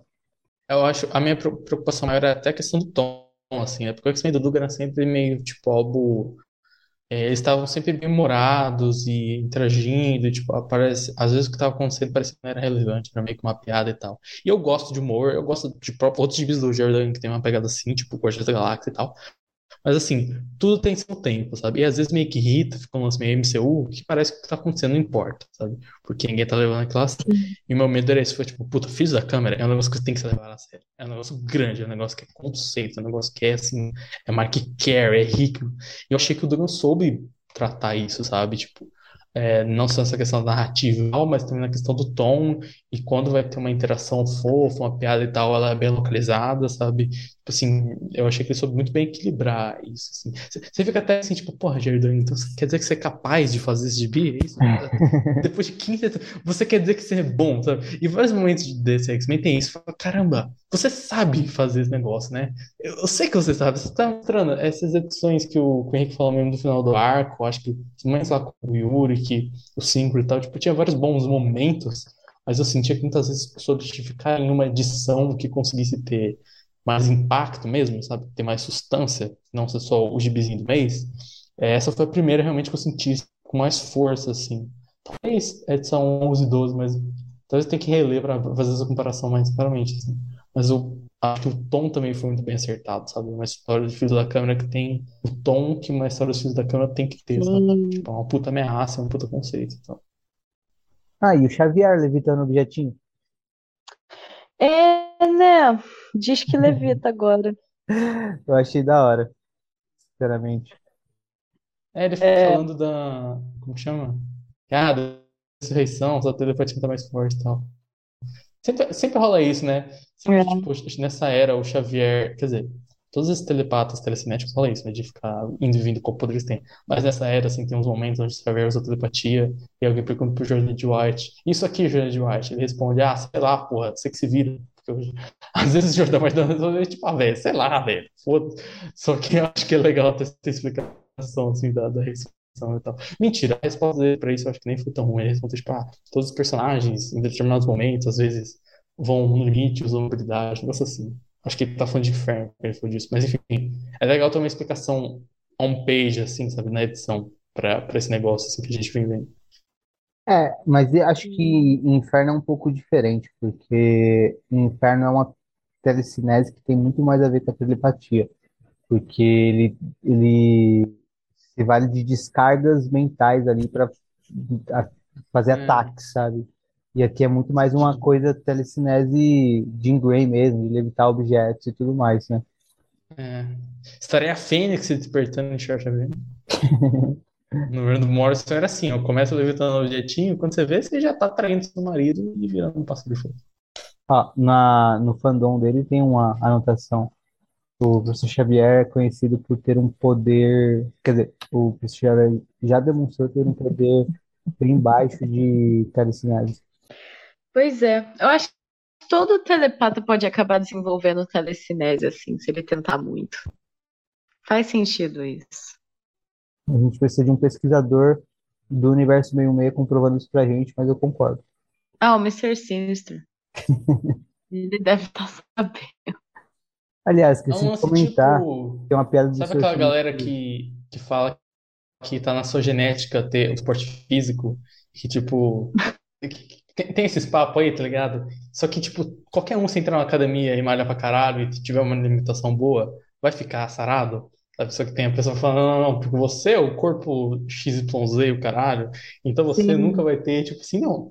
Speaker 4: Eu acho, a minha pre- preocupação maior é até a questão do tom, assim, né? Porque o X-Men do Dugan era sempre meio, tipo, algo É, eles estavam sempre bem-humorados e interagindo, e, tipo, aparece, às vezes o que estava acontecendo parecia que não era relevante, era meio que uma piada e tal. E eu gosto de humor, eu gosto de outros gibis do Jordan que tem uma pegada assim, tipo Guardiões da Galáxia e tal. Mas assim, tudo tem seu tempo, sabe? E às vezes meio que irrita, fica um lance meio MCU, que parece que o que tá acontecendo não importa, sabe? Porque ninguém tá levando a sério. E o meu medo era esse, foi tipo, puta, Filhos da Câmera é um negócio que tem que ser levado a sério. É um negócio grande, é um negócio que é conceito, é um negócio que é assim, é market care, é rico. E eu achei que o Dugan soube tratar isso, sabe? Tipo, é, não só essa questão narrativa, mas também na questão do tom, e quando vai ter uma interação fofa, uma piada e tal, ela é bem localizada, sabe? Tipo assim, eu achei que ele soube muito bem equilibrar isso, assim. Você fica até assim, tipo, porra, Jerdão, então você quer dizer que você é capaz de fazer esse gibi? É isso? (laughs) Depois de 15 você quer dizer que você é bom, sabe? E vários momentos desse X-Men tem isso. Fala, caramba, você sabe fazer esse negócio, né? Eu, eu sei que você sabe. Você tá mostrando essas edições que o, que o Henrique falou mesmo do final do arco, acho que mais lá com o Yuri, que o Synchro e tal, tipo, tinha vários bons momentos, mas eu sentia que muitas vezes solidificar em uma edição que conseguisse ter mais impacto mesmo, sabe? Ter mais substância, não ser só o gibizinho do mês. É, Essa foi a primeira realmente que eu senti com mais força, assim. Talvez edição 11 e 12, mas talvez tem que reler para fazer essa comparação mais claramente, assim. Mas eu acho que o tom também foi muito bem acertado, sabe? Uma história de Filhos da Câmara que tem o tom que uma história dos Filhos da Câmara tem que ter, sabe?
Speaker 3: Sim.
Speaker 4: Tipo, é uma puta ameaça, é um puta conceito. Então.
Speaker 1: Ah, e o Xavier levitando o objetinho.
Speaker 3: É, né? Diz que levita agora. (laughs)
Speaker 1: Eu achei da hora, sinceramente.
Speaker 4: É, ele
Speaker 3: É.
Speaker 4: falando da. Como que chama? Ah, da ressurreição, só telepatia tá mais forte e tal. Sempre, sempre rola isso, né? Sempre,
Speaker 3: É.
Speaker 4: tipo, nessa era, o Xavier. Quer dizer, todos esses telepatas telecinéticos rolam isso, né? De ficar indo e vindo poder eles têm. Mas nessa era, assim, tem uns momentos onde o Xavier usa telepatia e alguém pergunta pro Jordan de White: Isso aqui, Jordan de White? Ele responde: Ah, sei lá, porra, você que se vira. Porque (laughs) Às vezes o Jordan vai dando, tipo, ah, velho, sei lá, velho, foda-se. Só que eu acho que é legal ter essa explicação, assim, da, da e tal. Mentira, a resposta dele pra isso eu acho que nem foi tão ruim. Ele respondeu, tipo, ah, todos os personagens, em determinados momentos, às vezes, vão no limite, usam habilidade, um negócio assim. Acho que ele tá falando de inferno quando ele falou disso. Mas enfim, é legal ter uma explicação on-page, assim, sabe, na edição, pra, pra esse negócio, assim, que a gente vem vendo.
Speaker 1: É, mas eu acho que Inferno é um pouco diferente, porque Inferno é uma telecinese que tem muito mais a ver com a telepatia, porque ele, ele se vale de descargas mentais ali para fazer
Speaker 4: É.
Speaker 1: ataques, sabe? E aqui é muito mais uma coisa telecinese Jean Grey mesmo, de levitar objetos e tudo mais, né?
Speaker 4: É. Estaria a Fênix se despertando em Xavier. (laughs) No governo do Morrison era assim, ó, começa levitando o objetinho, quando você vê, você já tá traindo seu marido e virando um pássaro de fogo.
Speaker 1: Ó, na, no fandom dele tem uma anotação. O professor Xavier é conhecido por ter um poder. Quer dizer, o professor Xavier já demonstrou ter um poder bem embaixo de telecinese.
Speaker 3: Pois é, eu acho que todo telepata pode acabar desenvolvendo telecinese, assim, se ele tentar muito. Faz sentido isso.
Speaker 1: A gente precisa de um pesquisador do universo 66 comprovando isso pra gente, mas eu concordo.
Speaker 3: Ah, o Mr. Sinister. (laughs) Ele deve estar sabendo.
Speaker 1: Aliás,
Speaker 4: É
Speaker 1: esqueci
Speaker 4: um
Speaker 1: de comentar,
Speaker 4: tipo.
Speaker 1: tem uma piada do
Speaker 4: Sabe aquela galera que, que fala que tá na sua genética ter o esporte físico? Que tipo. (laughs) que- Tem, tem esses papos aí, tá ligado? Só que, tipo, qualquer um se entrar na academia e malhar pra caralho e tiver uma alimentação boa, vai ficar sarado? Sabe? Só que tem a pessoa falando, não, não, não, porque você é o corpo XYZ, o caralho, então você
Speaker 3: Sim.
Speaker 4: nunca vai ter, tipo assim, não.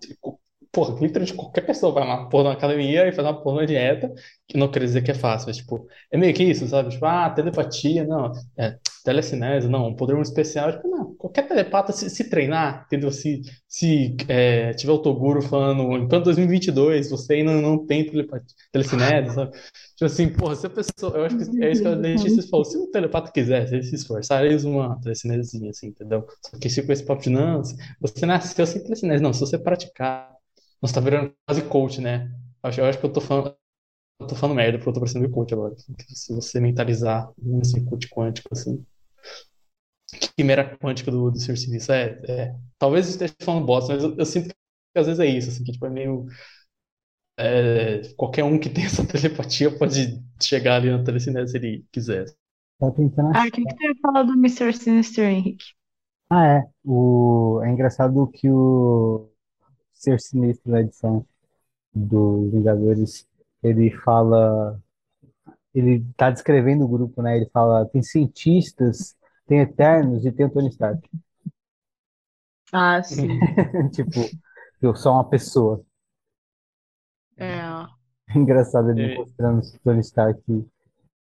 Speaker 4: Tipo, porra, literalmente qualquer pessoa vai lá, porra, na academia e faz uma porra de dieta, que não quer dizer que é fácil, mas, tipo, é meio que isso, sabe? Tipo, ah, telepatia, não, é, telecinese, não, um poder muito especial, tipo, não, qualquer telepata se, se treinar, entendeu? Se, se é, tiver o Toguro falando, em plano 2022, você ainda não tem telepatia, telecinese, sabe? Tipo assim, porra, se a pessoa, eu acho que é isso que a Letícia falou, se o telepata quiser, se ele se esforçar, ele usa uma telecinesezinha, assim, entendeu? Só que se com esse papo de, não, você nasceu sem telecinese, não, se você praticar, você tá virando quase coach, né? Eu acho, eu acho que eu tô falando, eu tô falando merda, porque eu tô parecendo coach agora. Se você mentalizar um assim, coach quântico, assim. Quimera quântica do, do Sr. Sinistro. É, é. Talvez eu esteja falando bosta, mas eu, eu sinto que às vezes é isso, assim, que tipo, é meio. é, qualquer um que (laughs) tem essa telepatia pode chegar ali na telecinese se ele quiser.
Speaker 1: Tá tentando
Speaker 3: Ah, o que que tu ia falar do Mr. Sinister, Henrique?
Speaker 1: Ah, é. O... É engraçado que o Ser Sinistro na edição dos Vingadores, ele fala. Ele tá descrevendo o grupo, né? Ele fala: tem cientistas, tem Eternos e tem o Tony Stark.
Speaker 3: Ah, sim. (laughs)
Speaker 1: Tipo, eu sou uma pessoa.
Speaker 3: É. (laughs)
Speaker 1: Engraçado ele
Speaker 4: É.
Speaker 1: mostrando o Tony Stark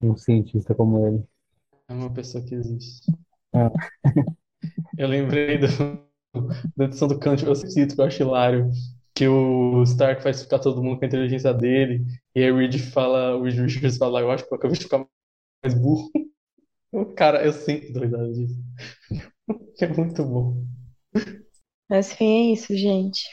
Speaker 1: um cientista como ele.
Speaker 4: É uma pessoa que existe.
Speaker 1: É.
Speaker 4: Eu lembrei do, da edição do Kant, eu cito que eu acho hilário, que o Stark faz ficar todo mundo com a inteligência dele, e aí o Reed fala, o Reed Richards fala, eu acho que eu acabei de ficar mais burro. (laughs) Cara, eu sempre dou risada disso. (laughs) É muito bom.
Speaker 3: Mas enfim, é isso, gente.